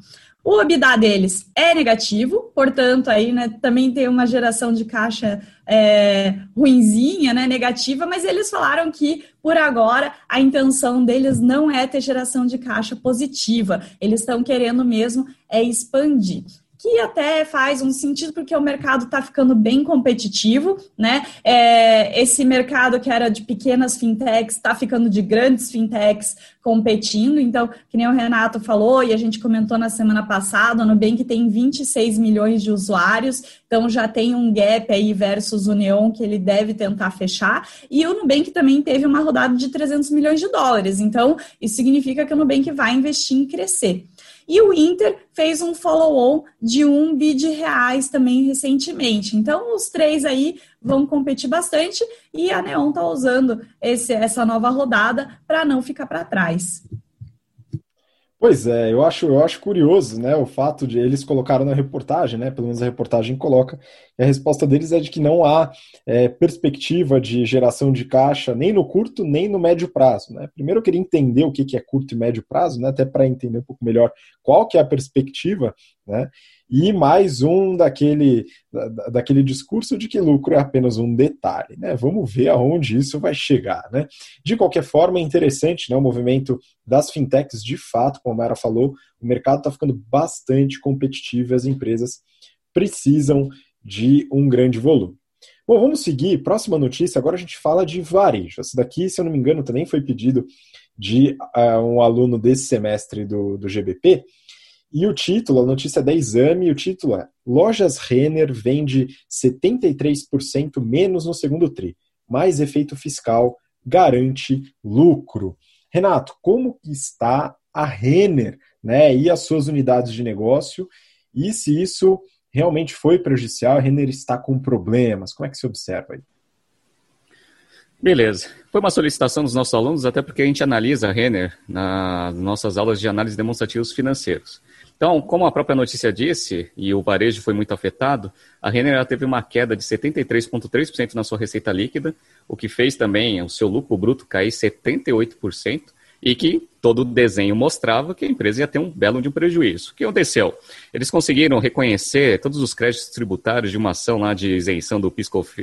O EBITDA deles é negativo, portanto, aí né, também tem uma geração de caixa é, ruinzinha, né, negativa, mas eles falaram que, por agora, a intenção deles não é ter geração de caixa positiva. Eles estão querendo mesmo é expandir que até faz um sentido porque o mercado está ficando bem competitivo, né? É, esse mercado que era de pequenas fintechs está ficando de grandes fintechs competindo. Então, que nem o Renato falou e a gente comentou na semana passada, o Nubank tem 26 milhões de usuários, então já tem um gap aí versus o Neon que ele deve tentar fechar. E o Nubank também teve uma rodada de 300 milhões de dólares. Então, isso significa que o Nubank vai investir em crescer. E o Inter fez um follow-on de um bi de reais também recentemente. Então, os três aí vão competir bastante e a Neon está usando esse, essa nova rodada para não ficar para trás.
Pois é, eu acho, eu acho curioso, né, o fato de eles colocaram na reportagem, né, pelo menos a reportagem coloca, e a resposta deles é de que não há é, perspectiva de geração de caixa nem no curto nem no médio prazo, né. Primeiro eu queria entender o que é curto e médio prazo, né, até para entender um pouco melhor qual que é a perspectiva, né, e mais um daquele, daquele discurso de que lucro é apenas um detalhe. Né? Vamos ver aonde isso vai chegar. Né? De qualquer forma, é interessante né, o movimento das fintechs, de fato, como a Mara falou, o mercado está ficando bastante competitivo e as empresas precisam de um grande volume. Bom, vamos seguir. Próxima notícia, agora a gente fala de varejo. Essa daqui, se eu não me engano, também foi pedido de uh, um aluno desse semestre do, do GBP. E o título, a notícia da Exame, o título é Lojas Renner vende 73% menos no segundo TRI. Mais efeito fiscal garante lucro. Renato, como está a Renner né, e as suas unidades de negócio? E se isso realmente foi prejudicial, a Renner está com problemas? Como é que se observa aí?
Beleza. Foi uma solicitação dos nossos alunos, até porque a gente analisa a Renner nas nossas aulas de análise demonstrativos financeiros. Então, como a própria notícia disse, e o varejo foi muito afetado, a Renner teve uma queda de 73,3% na sua receita líquida, o que fez também o seu lucro bruto cair 78%. E que todo o desenho mostrava que a empresa ia ter um belo de um prejuízo. O que aconteceu? Eles conseguiram reconhecer todos os créditos tributários de uma ação lá de isenção do,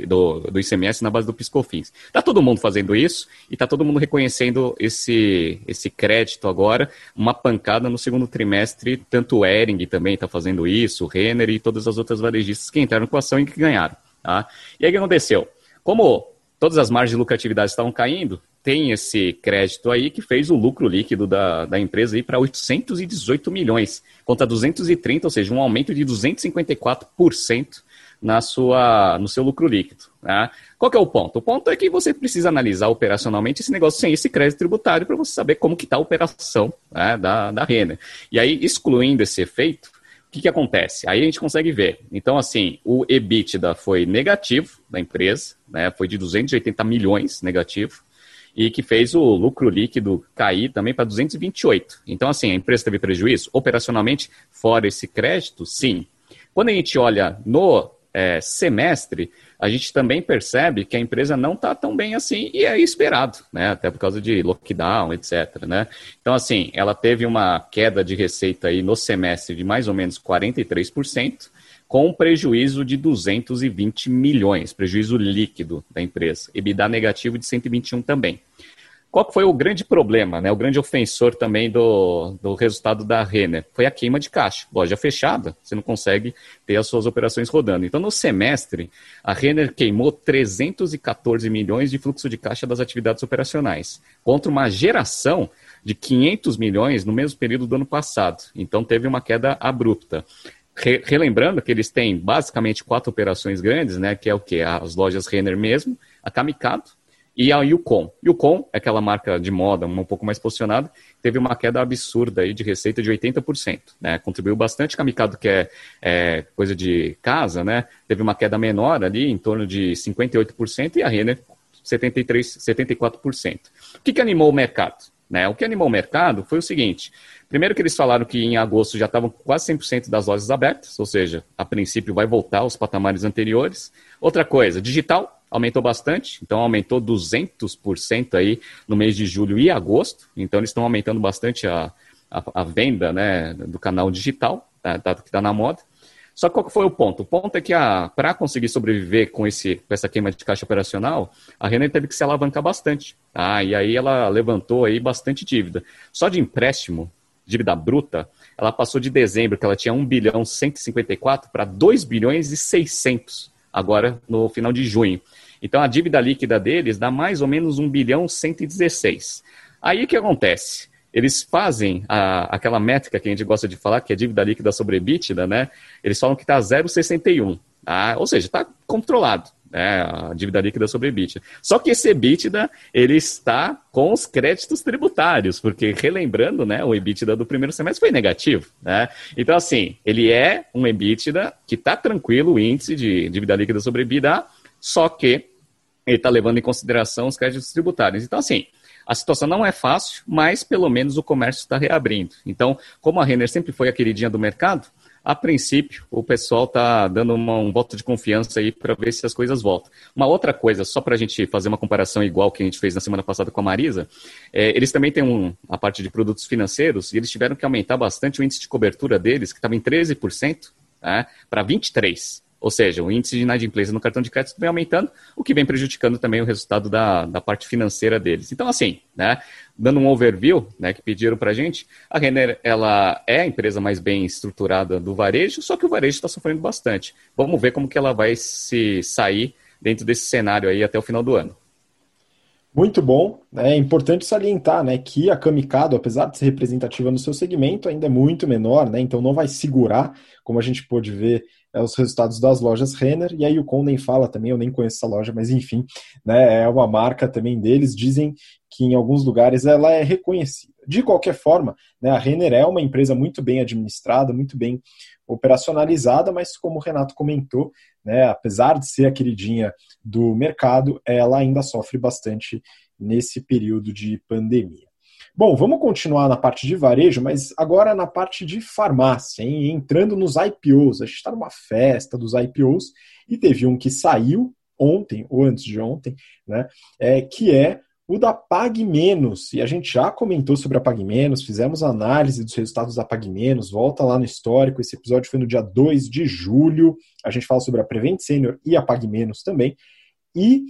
do, do ICMS na base do Piscofins. Está todo mundo fazendo isso e está todo mundo reconhecendo esse, esse crédito agora, uma pancada no segundo trimestre, tanto o Ering também está fazendo isso, o Renner e todas as outras varejistas que entraram com a ação e que ganharam. Tá? E aí o que aconteceu? Como todas as margens de lucratividade estavam caindo, tem esse crédito aí que fez o lucro líquido da, da empresa para 818 milhões, contra 230, ou seja, um aumento de 254% na sua, no seu lucro líquido. Né? Qual é o ponto? O ponto é que você precisa analisar operacionalmente esse negócio sem esse crédito tributário para você saber como que está a operação né, da, da Renner. E aí, excluindo esse efeito, o que, que acontece? Aí a gente consegue ver. Então, assim, o EBITDA foi negativo da empresa, né, foi de 280 milhões negativo e que fez o lucro líquido cair também para 228. Então, assim, a empresa teve prejuízo? Operacionalmente, fora esse crédito, sim. Quando a gente olha no é, semestre, a gente também percebe que a empresa não está tão bem assim e é esperado, né? Até por causa de lockdown, etc. Né? Então, assim, ela teve uma queda de receita aí no semestre de mais ou menos 43%, com prejuízo de 220 milhões, prejuízo líquido da empresa. EBITDA negativo de 121 também. Qual foi o grande problema, né? o grande ofensor também do, do resultado da Renner? Foi a queima de caixa. Loja fechada, você não consegue ter as suas operações rodando. Então, no semestre, a Renner queimou 314 milhões de fluxo de caixa das atividades operacionais, contra uma geração de 500 milhões no mesmo período do ano passado. Então, teve uma queda abrupta relembrando que eles têm basicamente quatro operações grandes, né? Que é o que? As lojas Renner mesmo, a Kamikado e a Yukon. Yukon é aquela marca de moda um pouco mais posicionada, teve uma queda absurda aí de receita de 80%, né? Contribuiu bastante. Kamikado, que é, é coisa de casa, né? Teve uma queda menor ali, em torno de 58%, e a Renner 73, 74%. O que, que animou o mercado? Né? O que animou o mercado foi o seguinte: primeiro que eles falaram que em agosto já estavam quase 100% das lojas abertas, ou seja, a princípio vai voltar aos patamares anteriores. Outra coisa, digital aumentou bastante, então aumentou 200% aí no mês de julho e agosto, então eles estão aumentando bastante a, a, a venda né, do canal digital, tá, tá, que está na moda. Só que qual foi o ponto? O ponto é que para conseguir sobreviver com, esse, com essa queima de caixa operacional, a Renner teve que se alavancar bastante. Tá? E aí ela levantou aí bastante dívida. Só de empréstimo, dívida bruta, ela passou de dezembro, que ela tinha 1 bilhão 154 para 2 bilhões e 600 agora no final de junho. Então a dívida líquida deles dá mais ou menos 1 bilhão 116. Aí o que acontece? eles fazem a, aquela métrica que a gente gosta de falar, que é dívida líquida sobre EBITDA, né? Eles falam que está 0,61. Tá? Ou seja, está controlado. Né, a dívida líquida sobre EBITDA. Só que esse EBITDA, ele está com os créditos tributários, porque relembrando, né, o EBITDA do primeiro semestre foi negativo, né? Então, assim, ele é um EBITDA que está tranquilo, o índice de dívida líquida sobre EBITDA, só que ele está levando em consideração os créditos tributários. Então, assim, a situação não é fácil, mas pelo menos o comércio está reabrindo. Então, como a Renner sempre foi a queridinha do mercado, a princípio o pessoal está dando uma, um voto de confiança aí para ver se as coisas voltam. Uma outra coisa, só para a gente fazer uma comparação igual que a gente fez na semana passada com a Marisa, é, eles também têm um, a parte de produtos financeiros e eles tiveram que aumentar bastante o índice de cobertura deles, que estava em 13%, né, para 23%. Ou seja, o índice de inadimplência no cartão de crédito vem aumentando, o que vem prejudicando também o resultado da, da parte financeira deles. Então, assim, né, dando um overview né, que pediram para a gente, a Renner ela é a empresa mais bem estruturada do varejo, só que o varejo está sofrendo bastante. Vamos ver como que ela vai se sair dentro desse cenário aí até o final do ano.
Muito bom. É importante salientar né, que a Kamikado, apesar de ser representativa no seu segmento, ainda é muito menor, né, então não vai segurar, como a gente pôde ver é, os resultados das lojas Renner, e aí o Conden fala também, eu nem conheço essa loja, mas enfim, né, é uma marca também deles, dizem que em alguns lugares ela é reconhecida. De qualquer forma, né, a Renner é uma empresa muito bem administrada, muito bem operacionalizada, mas como o Renato comentou, né, apesar de ser a queridinha do mercado, ela ainda sofre bastante nesse período de pandemia. Bom, vamos continuar na parte de varejo, mas agora na parte de farmácia, hein? entrando nos IPOs. A gente está numa festa dos IPOs e teve um que saiu ontem, ou antes de ontem, né? É, que é o da Pag Menos. E a gente já comentou sobre a Pag Menos, fizemos análise dos resultados da Pag Menos, volta lá no histórico. Esse episódio foi no dia 2 de julho. A gente fala sobre a Prevent Senior e a Pag Menos também. E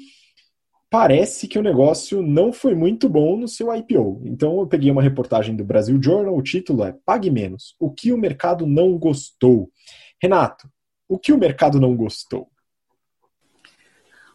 parece que o negócio não foi muito bom no seu IPO. Então eu peguei uma reportagem do Brasil Journal, o título é Pague Menos, o que o mercado não gostou. Renato, o que o mercado não gostou?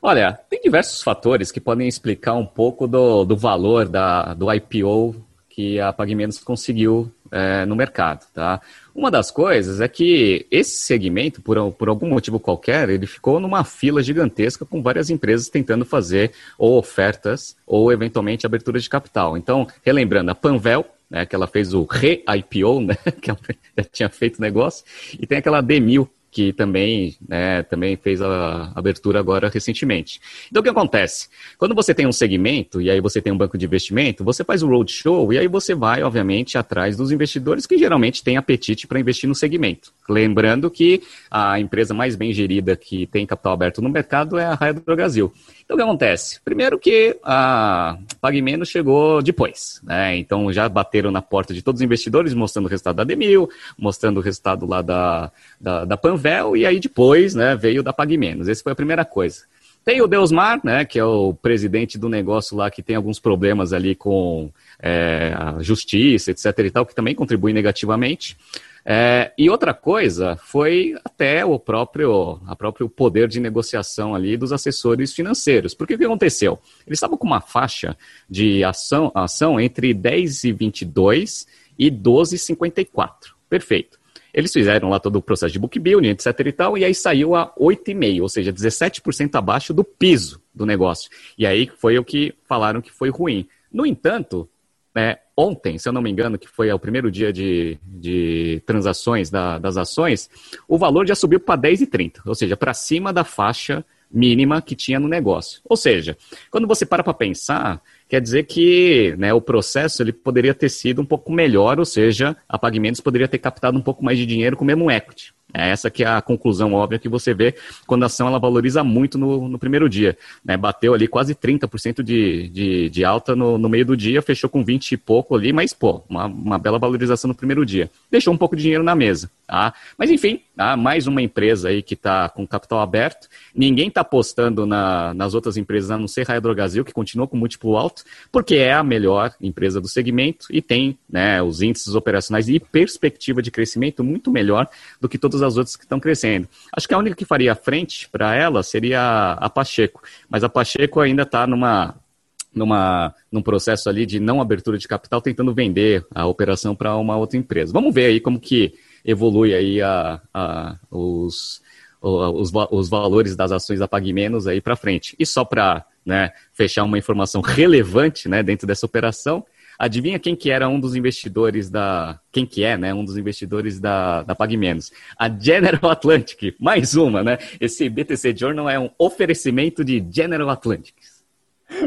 Olha, tem diversos fatores que podem explicar um pouco do, do valor da, do IPO que a PagMenos conseguiu é, no mercado, tá? Uma das coisas é que esse segmento, por, por algum motivo qualquer, ele ficou numa fila gigantesca com várias empresas tentando fazer ou ofertas ou eventualmente abertura de capital. Então, relembrando, a Panvel, né, que ela fez o re-IPO, né, que ela já tinha feito negócio, e tem aquela Demil, que também, né, também fez a abertura agora recentemente. Então, o que acontece? Quando você tem um segmento, e aí você tem um banco de investimento, você faz o roadshow, e aí você vai, obviamente, atrás dos investidores que geralmente têm apetite para investir no segmento. Lembrando que a empresa mais bem gerida que tem capital aberto no mercado é a Raia do Brasil. Então, o que acontece? Primeiro que a PagMenos chegou depois, né? Então, já bateram na porta de todos os investidores, mostrando o resultado da Demil, mostrando o resultado lá da, da, da Panvel, e aí depois, né, veio da PagMenos. Essa foi a primeira coisa. Tem o Deusmar, né, que é o presidente do negócio lá, que tem alguns problemas ali com é, a justiça, etc e tal, que também contribui negativamente. É, e outra coisa foi até o próprio, a próprio poder de negociação ali dos assessores financeiros. Porque o que aconteceu? Eles estavam com uma faixa de ação, ação entre 10 e 22 e 12 e 54. Perfeito. Eles fizeram lá todo o processo de book building, etc e tal, e aí saiu a 8,5, ou seja, 17% abaixo do piso do negócio. E aí foi o que falaram que foi ruim. No entanto, né, ontem, se eu não me engano, que foi o primeiro dia de, de transações da, das ações, o valor já subiu para 10,30, ou seja, para cima da faixa mínima que tinha no negócio. Ou seja, quando você para para pensar, quer dizer que né, o processo ele poderia ter sido um pouco melhor, ou seja, a Pagamentos poderia ter captado um pouco mais de dinheiro com o mesmo equity. É essa que é a conclusão óbvia que você vê quando a ação ela valoriza muito no, no primeiro dia. Né? Bateu ali quase 30% de, de, de alta no, no, meio do dia, fechou com 20 e pouco ali, mas, pô, uma, uma bela valorização no primeiro dia. Deixou um pouco de dinheiro na mesa. Tá? Mas, enfim, tá? mais uma empresa aí que está com capital aberto. Ninguém está apostando na, nas outras empresas, a não ser Raia Drogazil, que continua com múltiplo alto, porque é a melhor empresa do segmento e tem né, os índices operacionais e perspectiva de crescimento muito melhor do que todas as outras que estão crescendo. Acho que a única que faria frente para ela seria a Pacheco, mas a Pacheco ainda está numa numa, num processo ali de não abertura de capital, tentando vender a operação para uma outra empresa. Vamos ver aí como que evolui aí a, a os, os, os, valores das ações da PagMenos aí para frente. E só para né, fechar uma informação relevante né, dentro dessa operação, Adivinha quem que era um dos investidores da. Quem que é, né? Um dos investidores da, da PagMenos. A General Atlantic. Mais uma, né? Esse BTC Journal é um oferecimento de General Atlantic.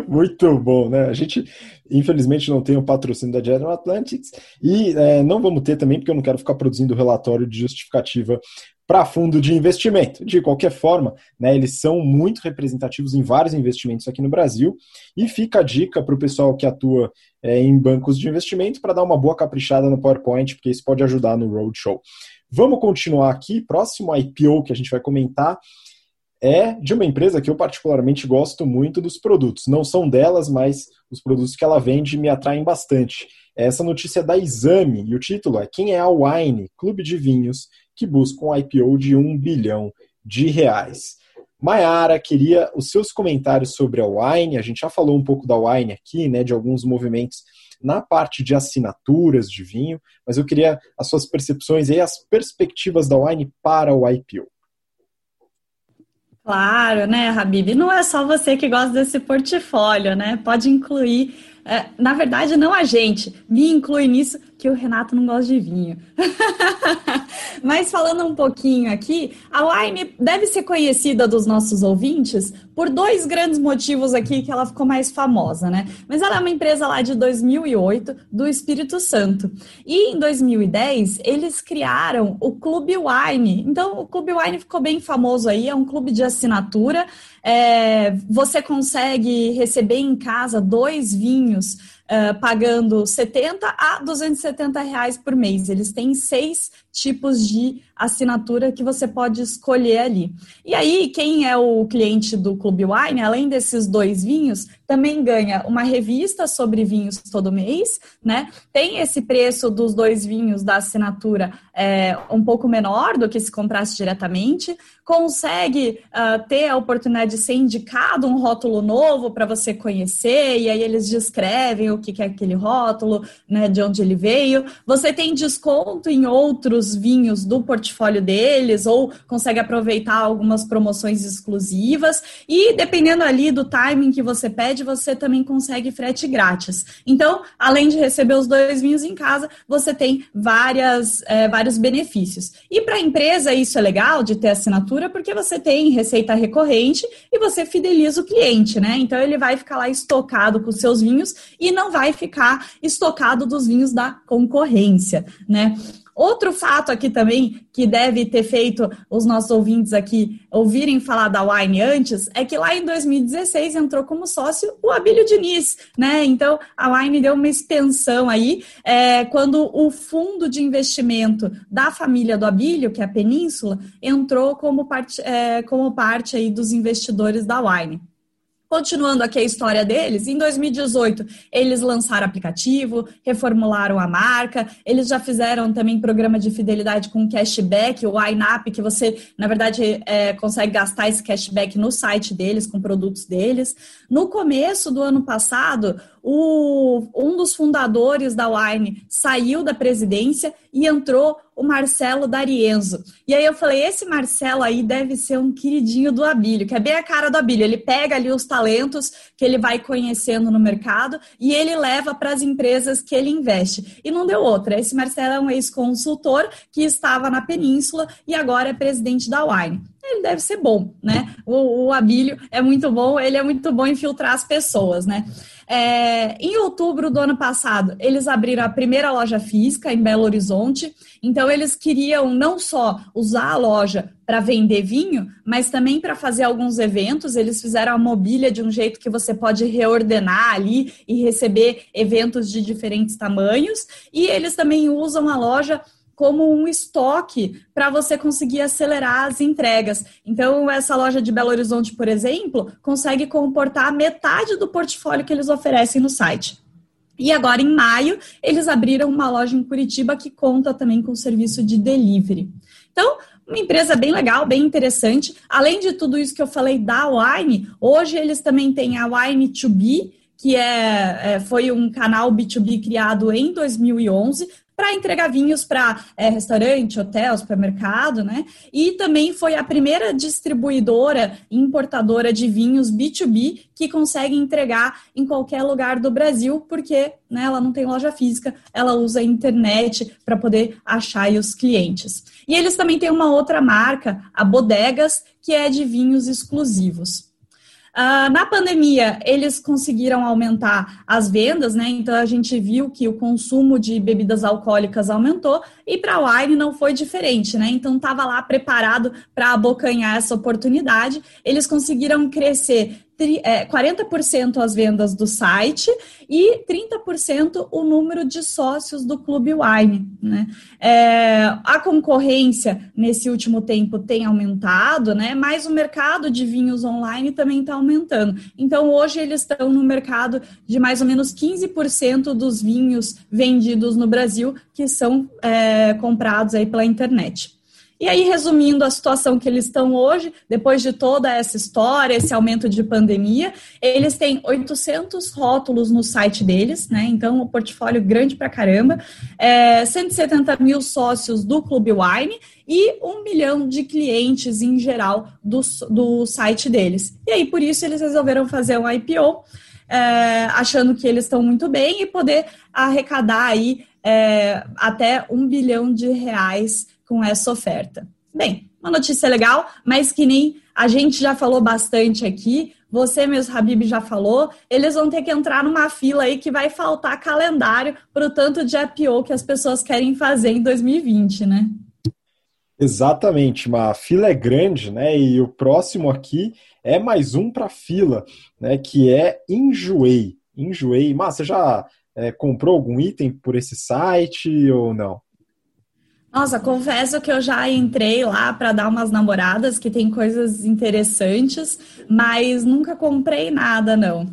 Muito bom, né? A gente, infelizmente, não tem o patrocínio da General Atlantics e é, não vamos ter também, porque eu não quero ficar produzindo relatório de justificativa para fundo de investimento. De qualquer forma, né, eles são muito representativos em vários investimentos aqui no Brasil e fica a dica para o pessoal que atua é, em bancos de investimento para dar uma boa caprichada no PowerPoint, porque isso pode ajudar no Roadshow. Vamos continuar aqui. Próximo IPO que a gente vai comentar é de uma empresa que eu particularmente gosto muito dos produtos. Não são delas, mas os produtos que ela vende me atraem bastante. Essa notícia é da Exame e o título é Quem é a Wine, Clube de Vinhos, que busca um IPO de um bilhão de reais. Maiara, queria os seus comentários sobre a Wine. A gente já falou um pouco da Wine aqui, né, de alguns movimentos na parte de assinaturas de vinho, mas eu queria as suas percepções e as perspectivas da Wine para o IPO.
Claro, né, Habib? Não é só você que gosta desse portfólio, né? Pode incluir. É, na verdade, não a gente, me inclui nisso, que o Renato não gosta de vinho. Mas falando um pouquinho aqui, a Wine deve ser conhecida dos nossos ouvintes por dois grandes motivos aqui que ela ficou mais famosa, né? Mas ela é uma empresa lá de 2008 do Espírito Santo. E em 2010 eles criaram o Clube Wine. Então o Clube Wine ficou bem famoso aí, é um clube de assinatura é, você consegue receber em casa dois vinhos uh, pagando 70 a 270 reais por mês. Eles têm seis tipos de assinatura que você pode escolher ali. E aí, quem é o cliente do Clube Wine, além desses dois vinhos, também ganha uma revista sobre vinhos todo mês, né? Tem esse preço dos dois vinhos da assinatura é, um pouco menor do que se comprasse diretamente, consegue uh, ter a oportunidade de ser indicado um rótulo novo para você conhecer, e aí eles descrevem o que é aquele rótulo, né, de onde ele veio. Você tem desconto em outros vinhos do portfólio deles, ou consegue aproveitar algumas promoções exclusivas, e dependendo ali do timing que você pede, você também consegue frete grátis. Então, além de receber os dois vinhos em casa, você tem várias, é, vários benefícios. E para a empresa, isso é legal de ter assinatura porque você tem receita recorrente e você fideliza o cliente, né? Então ele vai ficar lá estocado com seus vinhos e não vai ficar estocado dos vinhos da concorrência, né? Outro fato aqui também que deve ter feito os nossos ouvintes aqui ouvirem falar da Wine antes é que lá em 2016 entrou como sócio o Abílio Diniz, né? Então a Wine deu uma expansão aí é, quando o fundo de investimento da família do Abílio, que é a Península, entrou como parte, é, como parte aí dos investidores da Wine. Continuando aqui a história deles, em 2018 eles lançaram aplicativo, reformularam a marca, eles já fizeram também programa de fidelidade com cashback, o INAP, que você, na verdade, é, consegue gastar esse cashback no site deles, com produtos deles. No começo do ano passado, o, um dos fundadores da Wine saiu da presidência e entrou o Marcelo D'Arienzo. E aí eu falei, esse Marcelo aí deve ser um queridinho do Abílio, que é bem a cara do Abílio. Ele pega ali os talentos que ele vai conhecendo no mercado e ele leva para as empresas que ele investe. E não deu outra. Esse Marcelo é um ex-consultor que estava na Península e agora é presidente da Wine ele deve ser bom, né? O, o Abílio é muito bom, ele é muito bom em filtrar as pessoas, né? É, em outubro do ano passado, eles abriram a primeira loja física em Belo Horizonte. Então, eles queriam não só usar a loja para vender vinho, mas também para fazer alguns eventos. Eles fizeram a mobília de um jeito que você pode reordenar ali e receber eventos de diferentes tamanhos. E eles também usam a loja como um estoque para você conseguir acelerar as entregas. Então, essa loja de Belo Horizonte, por exemplo, consegue comportar metade do portfólio que eles oferecem no site. E agora, em maio, eles abriram uma loja em Curitiba que conta também com serviço de delivery. Então, uma empresa bem legal, bem interessante. Além de tudo isso que eu falei da Wine, hoje eles também têm a Wine to Be, que é, é, foi um canal B2B criado em 2011 para entregar vinhos para é, restaurante, hotel, supermercado, né? E também foi a primeira distribuidora importadora de vinhos B2B que consegue entregar em qualquer lugar do Brasil, porque né, ela não tem loja física, ela usa a internet para poder achar os clientes. E eles também têm uma outra marca, a Bodegas, que é de vinhos exclusivos. Uh, na pandemia, eles conseguiram aumentar as vendas, né? Então a gente viu que o consumo de bebidas alcoólicas aumentou e para a Wine não foi diferente, né? Então estava lá preparado para abocanhar essa oportunidade. Eles conseguiram crescer 40% é, as vendas do site e 30% o número de sócios do Clube Wine. Né? É, a concorrência nesse último tempo tem aumentado, né? mas o mercado de vinhos online também está aumentando. Então, hoje eles estão no mercado de mais ou menos 15% dos vinhos vendidos no Brasil que são é, comprados aí pela internet. E aí, resumindo a situação que eles estão hoje, depois de toda essa história, esse aumento de pandemia, eles têm 800 rótulos no site deles, né? Então, um portfólio grande pra caramba, é, 170 mil sócios do Clube Wine e um milhão de clientes em geral do, do site deles. E aí, por isso, eles resolveram fazer um IPO, é, achando que eles estão muito bem e poder arrecadar aí é, até um bilhão de reais com essa oferta. Bem, uma notícia legal, mas que nem a gente já falou bastante aqui, você mesmo, Habib, já falou, eles vão ter que entrar numa fila aí que vai faltar calendário para o tanto de IPO que as pessoas querem fazer em 2020, né?
Exatamente, uma fila é grande, né? E o próximo aqui é mais um para fila, né? Que é Enjoei. Enjoei. Mas você já é, comprou algum item por esse site ou não?
Nossa, confesso que eu já entrei lá para dar umas namoradas, que tem coisas interessantes, mas nunca comprei nada, não.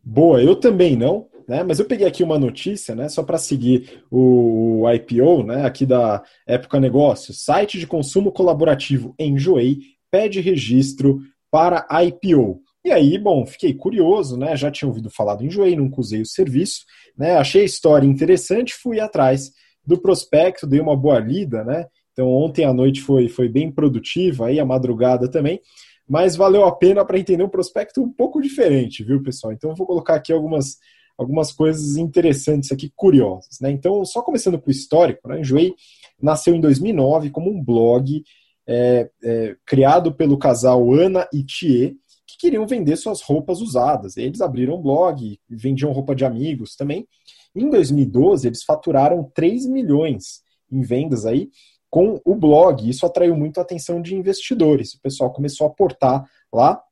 Boa, eu também não, né? Mas eu peguei aqui uma notícia, né? Só para seguir o, IPO, né? Aqui da Época Negócios, site de consumo colaborativo Enjoei pede registro para IPO. E aí, bom, fiquei curioso, né? Já tinha ouvido falar do Enjoei, nunca usei o serviço, né? Achei a história interessante, fui atrás do prospecto, dei uma boa lida, né? Então ontem à noite foi, foi bem produtiva, aí a madrugada também, mas valeu a pena para entender um prospecto um pouco diferente, viu, pessoal? Então eu vou colocar aqui algumas, algumas coisas interessantes aqui, curiosas, né? Então, só começando com o histórico, né? Enjoei nasceu em 2009 como um blog é, é, criado pelo casal Ana e Thier, que queriam vender suas roupas usadas. Eles abriram um blog, vendiam roupa de amigos também, em 2012, eles faturaram 3 milhões em vendas aí com o blog. Isso atraiu muito a atenção de investidores. O pessoal começou a aportar lá,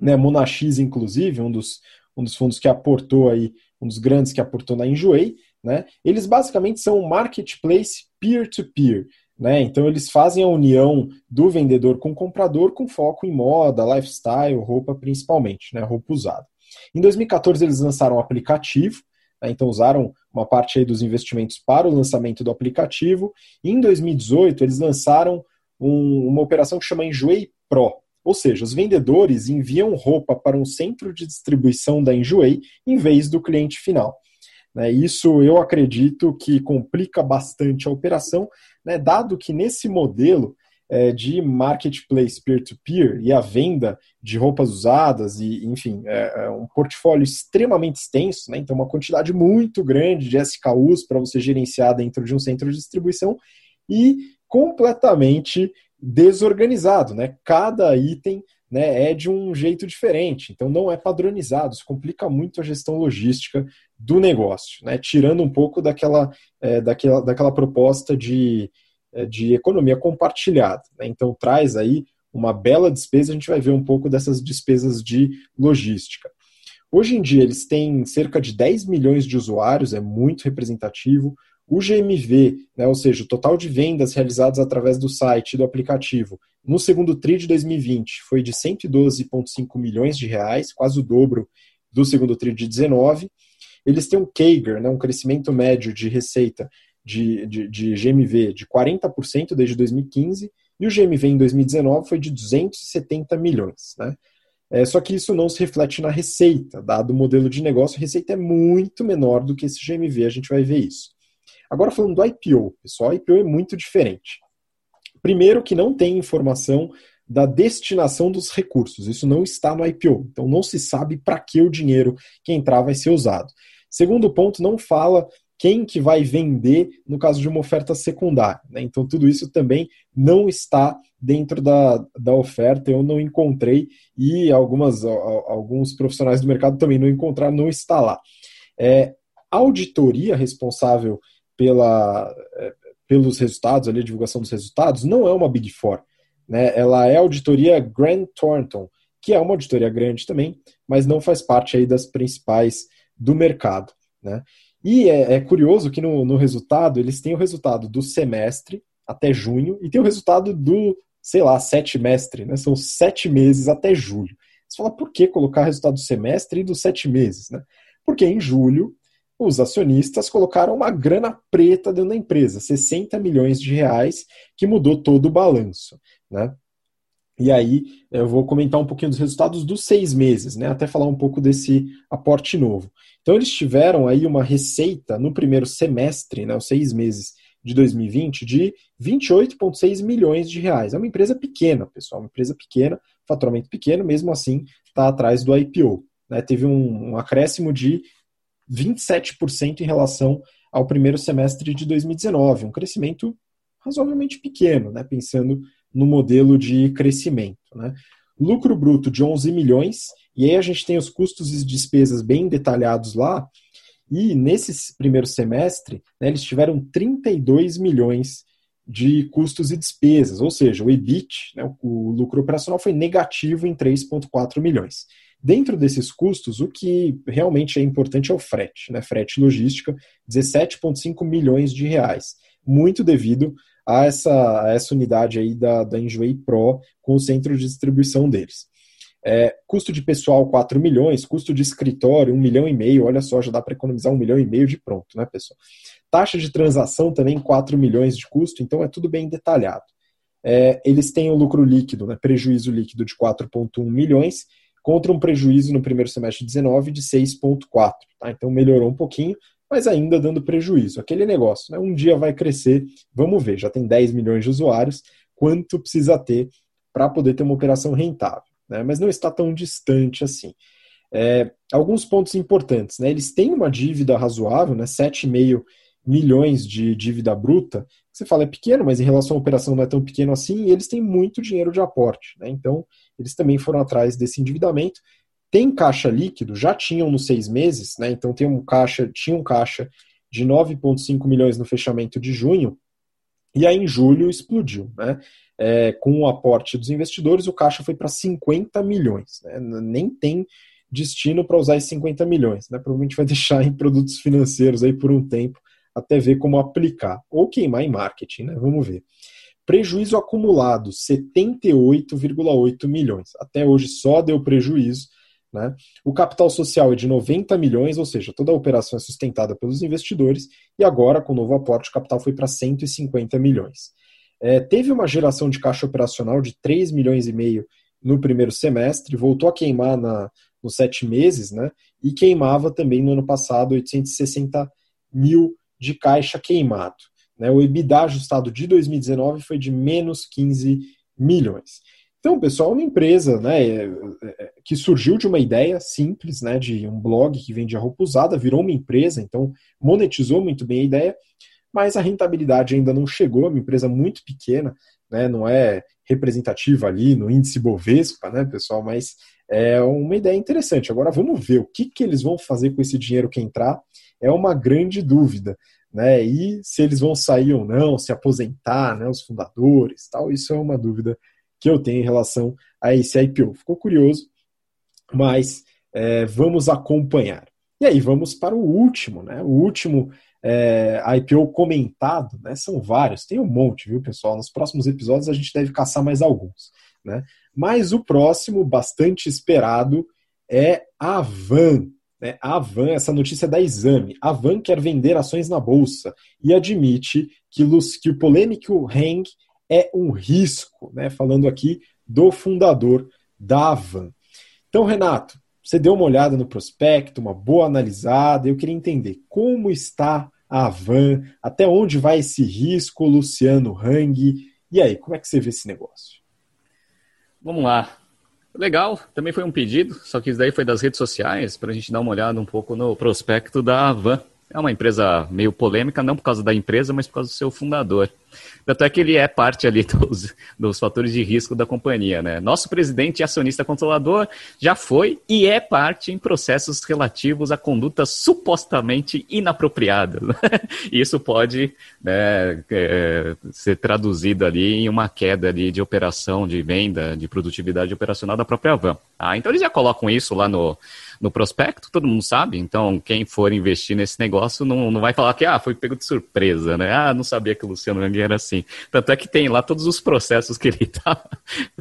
né, Monax, inclusive, um dos, um dos fundos que aportou aí, um dos grandes que aportou na Enjoei, né, eles basicamente são um marketplace peer-to-peer. -peer, né, então eles fazem a união do vendedor com o comprador com foco em moda, lifestyle, roupa principalmente, né, roupa usada. Em 2014 eles lançaram um aplicativo? Então usaram uma parte dos investimentos para o lançamento do aplicativo. E em 2018 eles lançaram um, uma operação que chama Enjoei Pro. Ou seja, os vendedores enviam roupa para um centro de distribuição da Enjoei em vez do cliente final. Né? Isso eu acredito que complica bastante a operação, né? dado que nesse modelo é, de marketplace peer-to-peer e a venda de roupas usadas e, enfim, é, é um portfólio extremamente extenso, né? então uma quantidade muito grande de SKUs para você gerenciar dentro de um centro de distribuição e completamente desorganizado, né? Cada item né, é de um jeito diferente, então não é padronizado, isso complica muito a gestão logística do negócio, né? Tirando um pouco daquela, é, daquela, daquela proposta de de economia compartilhada. Né? Então, traz aí uma bela despesa, a gente vai ver um pouco dessas despesas de logística. Hoje em dia, eles têm cerca de 10 milhões de usuários, é muito representativo. O GMV, né, ou seja, o total de vendas realizadas através do site e do aplicativo, no segundo TRI de 2020 foi de 112,5 milhões de reais, quase o dobro do segundo TRI de 19. Eles têm um CAGR, né, um crescimento médio de receita de, de, de GMV de 40% desde 2015 e o GMV em 2019 foi de 270 milhões. Né? É, só que isso não se reflete na receita, dado o modelo de negócio, a receita é muito menor do que esse GMV, a gente vai ver isso. Agora falando do IPO, pessoal, IPO é muito diferente. Primeiro que não tem informação da destinação dos recursos, isso não está no IPO, então não se sabe para que o dinheiro que entrar vai ser usado. Segundo ponto, não fala quem que vai vender no caso de uma oferta secundária. Né? Então, tudo isso também não está dentro da, da oferta, eu não encontrei, e algumas, alguns profissionais do mercado também não encontraram, não está lá. É, a auditoria responsável pela, é, pelos resultados, ali, a divulgação dos resultados, não é uma Big Four. Né? Ela é a auditoria Grant Thornton, que é uma auditoria grande também, mas não faz parte aí das principais do mercado. Né? E é, é curioso que no, no resultado, eles têm o resultado do semestre até junho e tem o resultado do, sei lá, semestre, né? São sete meses até julho. Você fala, por que colocar resultado do semestre e dos sete meses, né? Porque em julho os acionistas colocaram uma grana preta dentro da empresa, 60 milhões de reais, que mudou todo o balanço, né? E aí eu vou comentar um pouquinho dos resultados dos seis meses, né? Até falar um pouco desse aporte novo. Então eles tiveram aí uma receita no primeiro semestre, né, os seis meses de 2020, de 28,6 milhões de reais. É uma empresa pequena, pessoal, uma empresa pequena, faturamento pequeno, mesmo assim está atrás do IPO. Né? Teve um, um acréscimo de 27% em relação ao primeiro semestre de 2019, um crescimento razoavelmente pequeno, né? pensando no modelo de crescimento. Né? Lucro bruto de 11 milhões e aí a gente tem os custos e despesas bem detalhados lá. E nesse primeiro semestre, né, eles tiveram 32 milhões de custos e despesas, ou seja, o EBIT, né, o lucro operacional foi negativo em 3,4 milhões. Dentro desses custos, o que realmente é importante é o frete, né? Frete logística, 17,5 milhões de reais. Muito devido a essa, a essa unidade aí da, da Enjoei Pro com o centro de distribuição deles. É, custo de pessoal 4 milhões, custo de escritório 1 milhão e meio, olha só, já dá para economizar 1 milhão e meio de pronto, né, pessoal? Taxa de transação também 4 milhões de custo, então é tudo bem detalhado. É, eles têm o lucro líquido, né, prejuízo líquido de 4,1 milhões, contra um prejuízo no primeiro semestre de 19 de 6,4. Tá? Então melhorou um pouquinho, mas ainda dando prejuízo. Aquele negócio, né? um dia vai crescer, vamos ver, já tem 10 milhões de usuários, quanto precisa ter para poder ter uma operação rentável. Né? Mas não está tão distante assim. É, alguns pontos importantes, né? Eles têm uma dívida razoável, né? 7,5 milhões de dívida bruta. Você fala é pequeno, mas em relação à operação não é tão pequeno assim, e eles têm muito dinheiro de aporte, né? Então, eles também foram atrás desse endividamento. Tem caixa líquido, já tinham nos seis meses, né? Então tem um caixa, tinha um caixa de 9,5 milhões no fechamento de junho, e aí em julho explodiu, né? É, com o aporte dos investidores, o caixa foi para 50 milhões. Né? Nem tem destino para usar esses 50 milhões. Né? Provavelmente vai deixar em produtos financeiros aí por um tempo até ver como aplicar. Ou queimar em marketing, né? Vamos ver. Prejuízo acumulado, 78,8 milhões. Até hoje só deu prejuízo. Né? O capital social é de 90 milhões, ou seja, toda a operação é sustentada pelos investidores, e agora, com o novo aporte, o capital foi para 150 milhões. É, teve uma geração de caixa operacional de 3 milhões e meio no primeiro semestre, voltou a queimar na, nos sete meses, né? E queimava também no ano passado 860 mil de caixa queimado. Né? O EBITDA ajustado de 2019 foi de menos 15 milhões. Então, pessoal, uma empresa né, é, é, que surgiu de uma ideia simples, né, de um blog que vendia roupa usada, virou uma empresa, então monetizou muito bem a ideia, mas a rentabilidade ainda não chegou, é uma empresa muito pequena, né, não é representativa ali no índice Bovespa, né, pessoal, mas é uma ideia interessante. Agora vamos ver o que, que eles vão fazer com esse dinheiro que entrar, é uma grande dúvida. Né, e se eles vão sair ou não, se aposentar, né, os fundadores, tal, isso é uma dúvida que eu tenho em relação a esse IPO. Ficou curioso, mas é, vamos acompanhar. E aí vamos para o último, né? O último é, IPO comentado, né? São vários, tem um monte, viu, pessoal? Nos próximos episódios a gente deve caçar mais alguns, né? Mas o próximo, bastante esperado, é a Van. Né? A Van, essa notícia é da Exame. A Van quer vender ações na bolsa e admite que, que o polêmico Hang é um risco, né? Falando aqui do fundador da Van. Então, Renato, você deu uma olhada no prospecto, uma boa analisada. Eu queria entender como está a Van, até onde vai esse risco, Luciano Hang. E aí, como é que você vê esse negócio?
Vamos lá. Legal, também foi um pedido, só que isso daí foi das redes sociais, para a gente dar uma olhada um pouco no prospecto da Van. É uma empresa meio polêmica, não por causa da empresa, mas por causa do seu fundador. Tanto é que ele é parte ali dos, dos fatores de risco da companhia, né? Nosso presidente e acionista controlador já foi e é parte em processos relativos a condutas supostamente inapropriadas. Isso pode né, é, ser traduzido ali em uma queda ali de operação, de venda, de produtividade operacional da própria van. Ah, então eles já colocam isso lá no, no prospecto, todo mundo sabe. Então, quem for investir nesse negócio não, não vai falar que ah, foi pego de surpresa, né? Ah, não sabia que o Luciano Hang era assim. Tanto é que tem lá todos os processos que ele tá,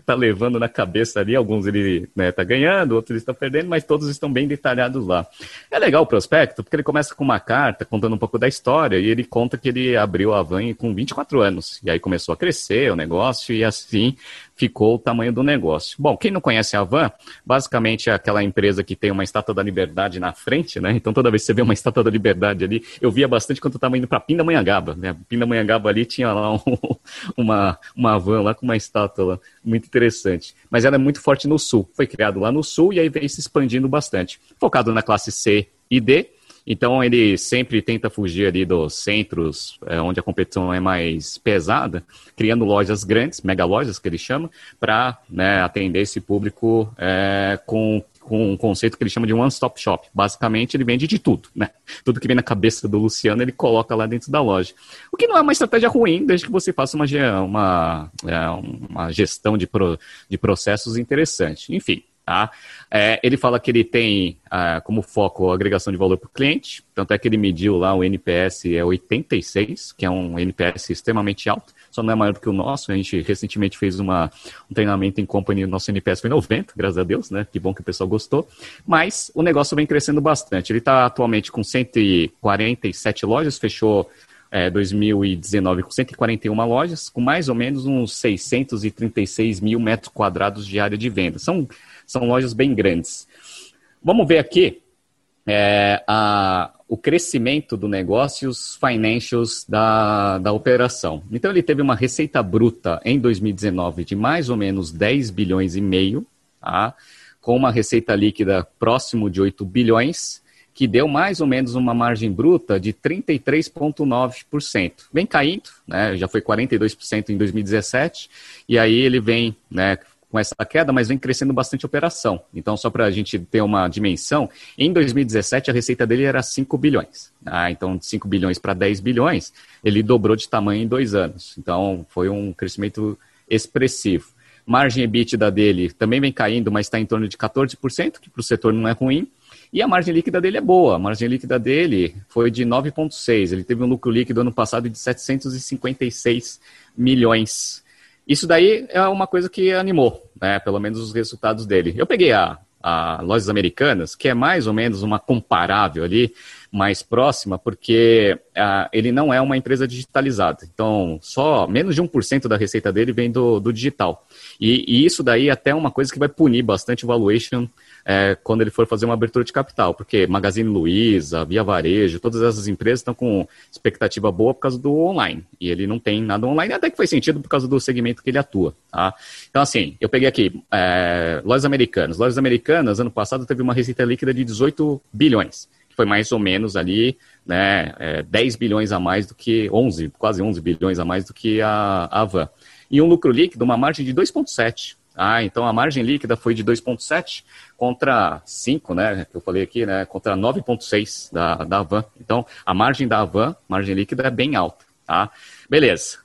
tá levando na cabeça ali. Alguns ele né, tá ganhando, outros ele está perdendo, mas todos estão bem detalhados lá. É legal o prospecto, porque ele começa com uma carta contando um pouco da história e ele conta que ele abriu a Van com 24 anos. E aí começou a crescer o negócio e assim ficou o tamanho do negócio. Bom, quem não conhece a Van, basicamente é aquela empresa que tem uma estátua da liberdade na frente, né? Então toda vez que você vê uma estátua da liberdade ali, eu via bastante quando eu estava indo para Pindamonhangaba, né? Pindamonhangaba ali tinha lá um, uma, uma van lá com uma estátua lá, muito interessante. Mas ela é muito forte no sul, foi criado lá no sul e aí veio se expandindo bastante. Focado na classe C e D, então ele sempre tenta fugir ali dos centros é, onde a competição é mais pesada, criando lojas grandes, mega lojas que ele chama, para né, atender esse público é, com com um conceito que ele chama de one-stop shop. Basicamente, ele vende de tudo, né? Tudo que vem na cabeça do Luciano, ele coloca lá dentro da loja. O que não é uma estratégia ruim, desde que você faça uma, uma, é, uma gestão de, pro, de processos interessante. Enfim, Tá? É, ele fala que ele tem ah, como foco a agregação de valor para o cliente, tanto é que ele mediu lá o NPS é 86, que é um NPS extremamente alto, só não é maior do que o nosso. A gente recentemente fez uma, um treinamento em company, nosso NPS foi 90, graças a Deus, né? Que bom que o pessoal gostou. Mas o negócio vem crescendo bastante. Ele está atualmente com 147 lojas, fechou é, 2019 com 141 lojas, com mais ou menos uns 636 mil metros quadrados de área de venda. São são lojas bem grandes. Vamos ver aqui é, a, o crescimento do negócio e os financials da, da operação. Então, ele teve uma receita bruta em 2019 de mais ou menos 10 bilhões e meio, tá? com uma receita líquida próximo de 8 bilhões, que deu mais ou menos uma margem bruta de 33,9%. Vem caindo, né? já foi 42% em 2017, e aí ele vem né, com essa queda, mas vem crescendo bastante a operação. Então, só para a gente ter uma dimensão, em 2017 a receita dele era 5 bilhões. Ah, então, de 5 bilhões para 10 bilhões, ele dobrou de tamanho em dois anos. Então, foi um crescimento expressivo. Margem EBITDA dele também vem caindo, mas está em torno de 14%, que para o setor não é ruim. E a margem líquida dele é boa. A margem líquida dele foi de 9,6. Ele teve um lucro líquido ano passado de 756 milhões. Isso daí é uma coisa que animou, né? Pelo menos os resultados dele. Eu peguei a, a Lojas Americanas, que é mais ou menos uma comparável ali, mais próxima, porque uh, ele não é uma empresa digitalizada. Então, só menos de 1% da receita dele vem do, do digital. E, e, isso daí é até uma coisa que vai punir bastante o valuation é, quando ele for fazer uma abertura de capital, porque Magazine Luiza, Via Varejo, todas essas empresas estão com expectativa boa por causa do online, e ele não tem nada online, até que faz sentido por causa do segmento que ele atua. Tá? Então, assim, eu peguei aqui, é, lojas americanas. Lojas americanas, ano passado, teve uma receita líquida de 18 bilhões, que foi mais ou menos ali, né, é, 10 bilhões a mais do que, 11, quase 11 bilhões a mais do que a, a Van. E um lucro líquido, uma margem de 2,7. Ah, então a margem líquida foi de 2,7 contra 5, né? Que eu falei aqui, né? Contra 9,6 da, da Avan. Então, a margem da Avan, margem líquida, é bem alta, tá? Beleza.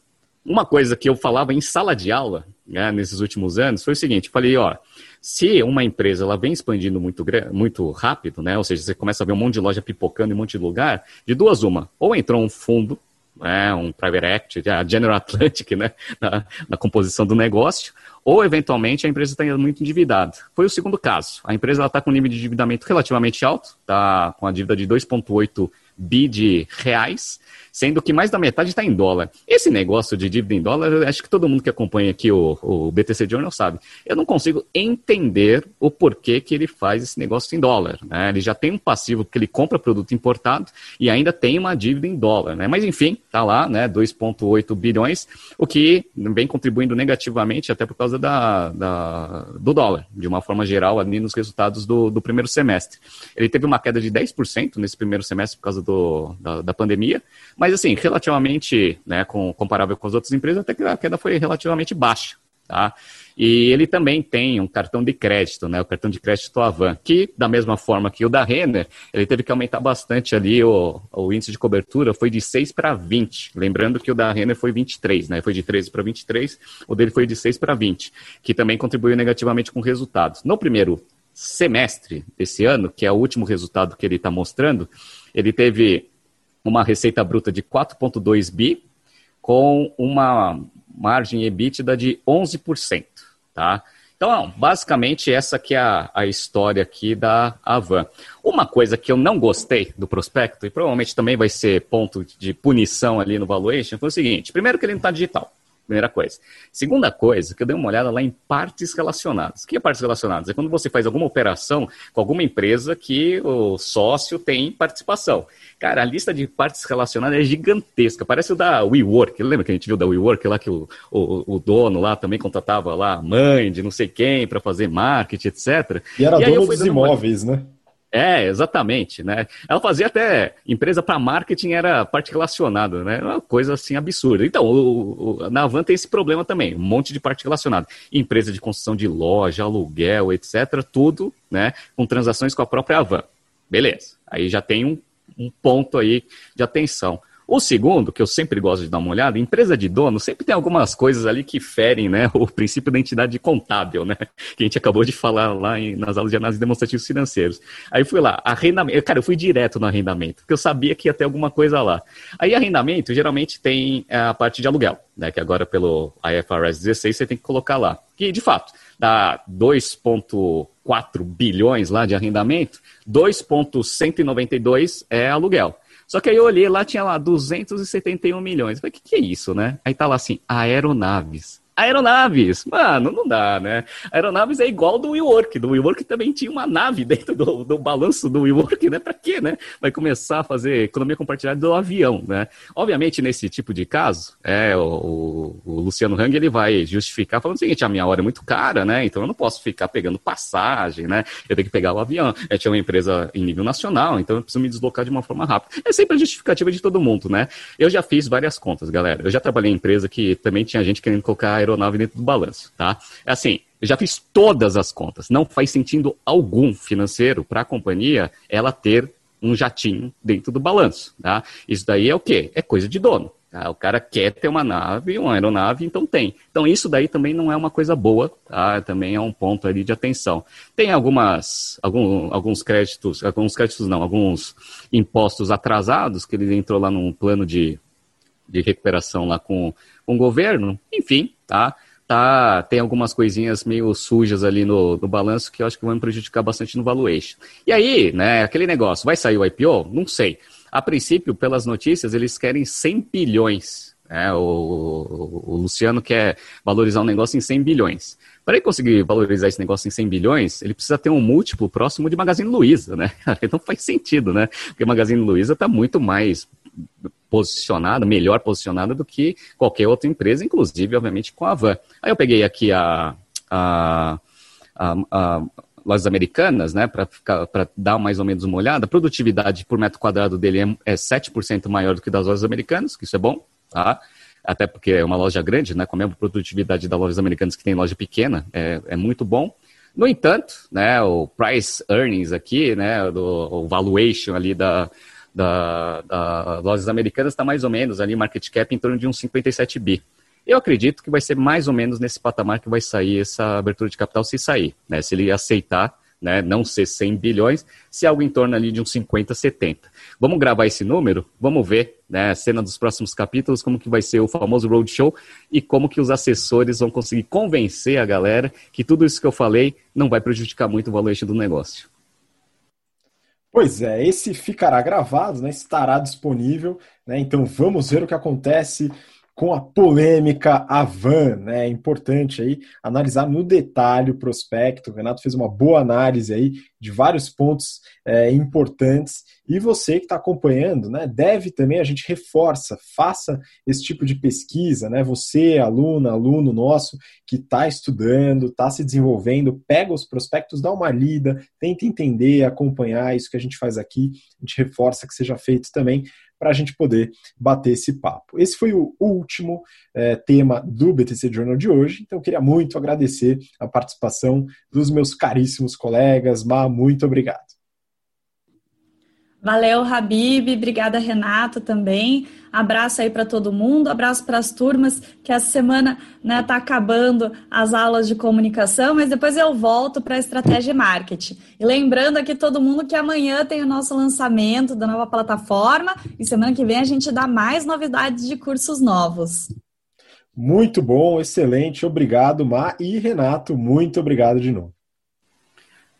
Uma coisa que eu falava em sala de aula, né, nesses últimos anos, foi o seguinte: eu falei, ó, se uma empresa ela vem expandindo muito, muito rápido, né? Ou seja, você começa a ver um monte de loja pipocando em um monte de lugar, de duas uma, ou entrou um fundo né, um private equity, a General Atlantic, né, na, na, composição do negócio, ou eventualmente a empresa está muito endividada. Foi o segundo caso. A empresa está com um nível de endividamento relativamente alto, está com a dívida de 2,8 bi de reais, sendo que mais da metade está em dólar. Esse negócio de dívida em dólar, acho que todo mundo que acompanha aqui o, o BTC Journal sabe. Eu não consigo entender o porquê que ele faz esse negócio em dólar. Né? Ele já tem um passivo que ele compra produto importado e ainda tem uma dívida em dólar. Né? Mas enfim, está lá, né? 2,8 bilhões, o que vem contribuindo negativamente até por causa da, da, do dólar, de uma forma geral, ali nos resultados do, do primeiro semestre. Ele teve uma queda de 10% nesse primeiro semestre por causa do, da, da pandemia, mas, assim, relativamente, né, com, comparável com as outras empresas, até que a queda foi relativamente baixa, tá? E ele também tem um cartão de crédito, né, o cartão de crédito Avan, que, da mesma forma que o da Renner, ele teve que aumentar bastante ali o, o índice de cobertura, foi de 6 para 20. Lembrando que o da Renner foi 23, né, foi de 13 para 23, o dele foi de 6 para 20, que também contribuiu negativamente com resultados. No primeiro semestre desse ano, que é o último resultado que ele está mostrando, ele teve uma receita bruta de 4,2 bi, com uma margem EBITDA de 11%, tá? Então, basicamente, essa que é a, história aqui da Avan. Uma coisa que eu não gostei do prospecto, e provavelmente também vai ser ponto de punição ali no valuation, foi o seguinte. Primeiro que ele não está digital. Primeira coisa. Segunda coisa, que eu dei uma olhada lá em partes relacionadas. O que é partes relacionadas? É quando você faz alguma operação com alguma empresa que o sócio tem participação. Cara, a lista de partes relacionadas é gigantesca. Parece o da WeWork. Lembra que a gente viu da WeWork lá que o, o, o dono lá também contratava lá mãe de não sei quem para fazer marketing, etc.
E era e dono dos imóveis, uma... né?
É, exatamente, né? Ela fazia até empresa para marketing era parte relacionada, né? Uma coisa assim absurda. Então, o, o, na Avan tem esse problema também, um monte de parte relacionada. Empresa de construção de loja, aluguel, etc, tudo, né, com transações com a própria Avan. Beleza. Aí já tem um, um ponto aí de atenção. O segundo, que eu sempre gosto de dar uma olhada, empresa de dono sempre tem algumas coisas ali que ferem né, o princípio da entidade contábil, né? Que a gente acabou de falar lá em, nas aulas de análise demonstrativos financeiros. Aí fui lá, arrendamento. Cara, eu fui direto no arrendamento, porque eu sabia que ia ter alguma coisa lá. Aí arrendamento geralmente tem a parte de aluguel, né? Que agora pelo IFRS 16 você tem que colocar lá. Que de fato dá 2,4 bilhões lá de arrendamento, 2,192 é aluguel. Só que aí eu olhei lá, tinha lá 271 milhões. Falei, o que, que é isso, né? Aí tá lá assim, aeronaves. Aeronaves, mano, não dá, né? Aeronaves é igual do WeWork. Do WeWork também tinha uma nave dentro do, do balanço do WeWork, né? Pra quê, né? Vai começar a fazer economia compartilhada do avião, né? Obviamente, nesse tipo de caso, é, o, o Luciano Hang ele vai justificar falando o seguinte: a minha hora é muito cara, né? Então eu não posso ficar pegando passagem, né? Eu tenho que pegar o avião. Eu tinha uma empresa em nível nacional, então eu preciso me deslocar de uma forma rápida. É sempre a justificativa de todo mundo, né? Eu já fiz várias contas, galera. Eu já trabalhei em empresa que também tinha gente querendo colocar aeronave dentro do balanço, tá? É assim, eu já fiz todas as contas. Não faz sentido algum financeiro para a companhia ela ter um jatinho dentro do balanço, tá? Isso daí é o quê? É coisa de dono. Tá? O cara quer ter uma nave, uma aeronave, então tem. Então isso daí também não é uma coisa boa, tá? Também é um ponto ali de atenção. Tem algumas, algum, alguns créditos, alguns créditos não, alguns impostos atrasados que ele entrou lá num plano de, de recuperação lá com com o governo, enfim, tá? Tá, tem algumas coisinhas meio sujas ali no, no balanço que eu acho que vão prejudicar bastante no valuation. E aí, né, aquele negócio, vai sair o IPO? Não sei. A princípio, pelas notícias, eles querem 100 bilhões. Né? O, o, o, Luciano quer valorizar um negócio em 100 bilhões. Para ele conseguir valorizar esse negócio em 100 bilhões, ele precisa ter um múltiplo próximo de Magazine Luiza, né? Então faz sentido, né? Porque Magazine Luiza está muito mais posicionada, melhor posicionada do que qualquer outra empresa, inclusive, obviamente, com a Van. Aí eu peguei aqui a, a, a, a lojas americanas, né, para dar mais ou menos uma olhada, a produtividade por metro quadrado dele é, é 7% maior do que das lojas americanas, que isso é bom, tá? Até porque é uma loja grande, né, com a mesma produtividade das lojas americanas que tem loja pequena, é, é muito bom. No entanto, né, o price earnings aqui, né, do, o valuation ali da, da, da lojas americanas está mais ou menos ali, market cap em torno de uns 57 bi. Eu acredito que vai ser mais ou menos nesse patamar que vai sair essa abertura de capital, se sair, né? Se ele aceitar, né? Não ser 100 bilhões, se algo em torno ali de uns 50, 70. Vamos gravar esse número, vamos ver, né? Cena dos próximos capítulos, como que vai ser o famoso roadshow e como que os assessores vão conseguir convencer a galera que tudo isso que eu falei não vai prejudicar muito o valuation do negócio.
Pois é, esse ficará gravado, né, estará disponível, né, então vamos ver o que acontece com a polêmica Avan, né? É importante aí analisar no detalhe o prospecto. O Renato fez uma boa análise aí de vários pontos é, importantes e você que está acompanhando, né? Deve também a gente reforça, faça esse tipo de pesquisa, né? Você, aluna, aluno nosso que está estudando, está se desenvolvendo, pega os prospectos, dá uma lida, tenta entender, acompanhar isso que a gente faz aqui. A gente reforça que seja feito também para a gente poder bater esse papo. Esse foi o último é, tema do BTC Journal de hoje, então eu queria muito agradecer a participação dos meus caríssimos colegas. Ma, muito obrigado.
Valeu, Habib. Obrigada, Renato, também. Abraço aí para todo mundo, abraço para as turmas, que essa semana né, tá acabando as aulas de comunicação, mas depois eu volto para estratégia e marketing. E lembrando aqui todo mundo que amanhã tem o nosso lançamento da nova plataforma e semana que vem a gente dá mais novidades de cursos novos.
Muito bom, excelente, obrigado, Ma e Renato, muito obrigado de novo.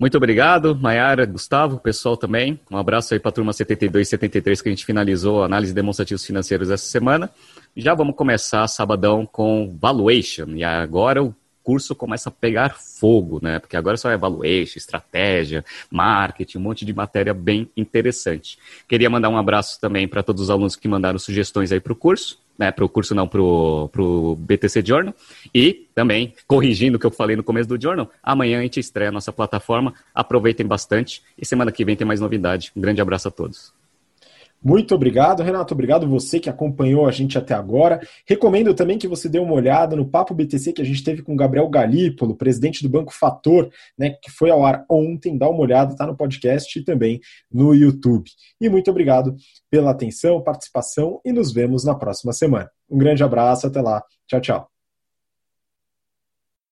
Muito obrigado, Mayara, Gustavo, pessoal também. Um abraço aí para a turma 72 e 73 que a gente finalizou a análise de demonstrativos financeiros essa semana. Já vamos começar sabadão com valuation. E agora o curso começa a pegar fogo, né? Porque agora só é valuation, estratégia, marketing, um monte de matéria bem interessante. Queria mandar um abraço também para todos os alunos que mandaram sugestões aí para o curso. Né, para o curso não, para o BTC Journal. E também, corrigindo o que eu falei no começo do Journal, amanhã a gente estreia a nossa plataforma. Aproveitem bastante e semana que vem tem mais novidade. Um grande abraço a todos.
Muito obrigado, Renato. Obrigado você que acompanhou a gente até agora. Recomendo também que você dê uma olhada no Papo BTC que a gente teve com o Gabriel Galípolo, presidente do Banco Fator, né, que foi ao ar ontem. Dá uma olhada, está no podcast e também no YouTube. E muito obrigado pela atenção, participação e nos vemos na próxima semana. Um grande abraço, até lá. Tchau, tchau.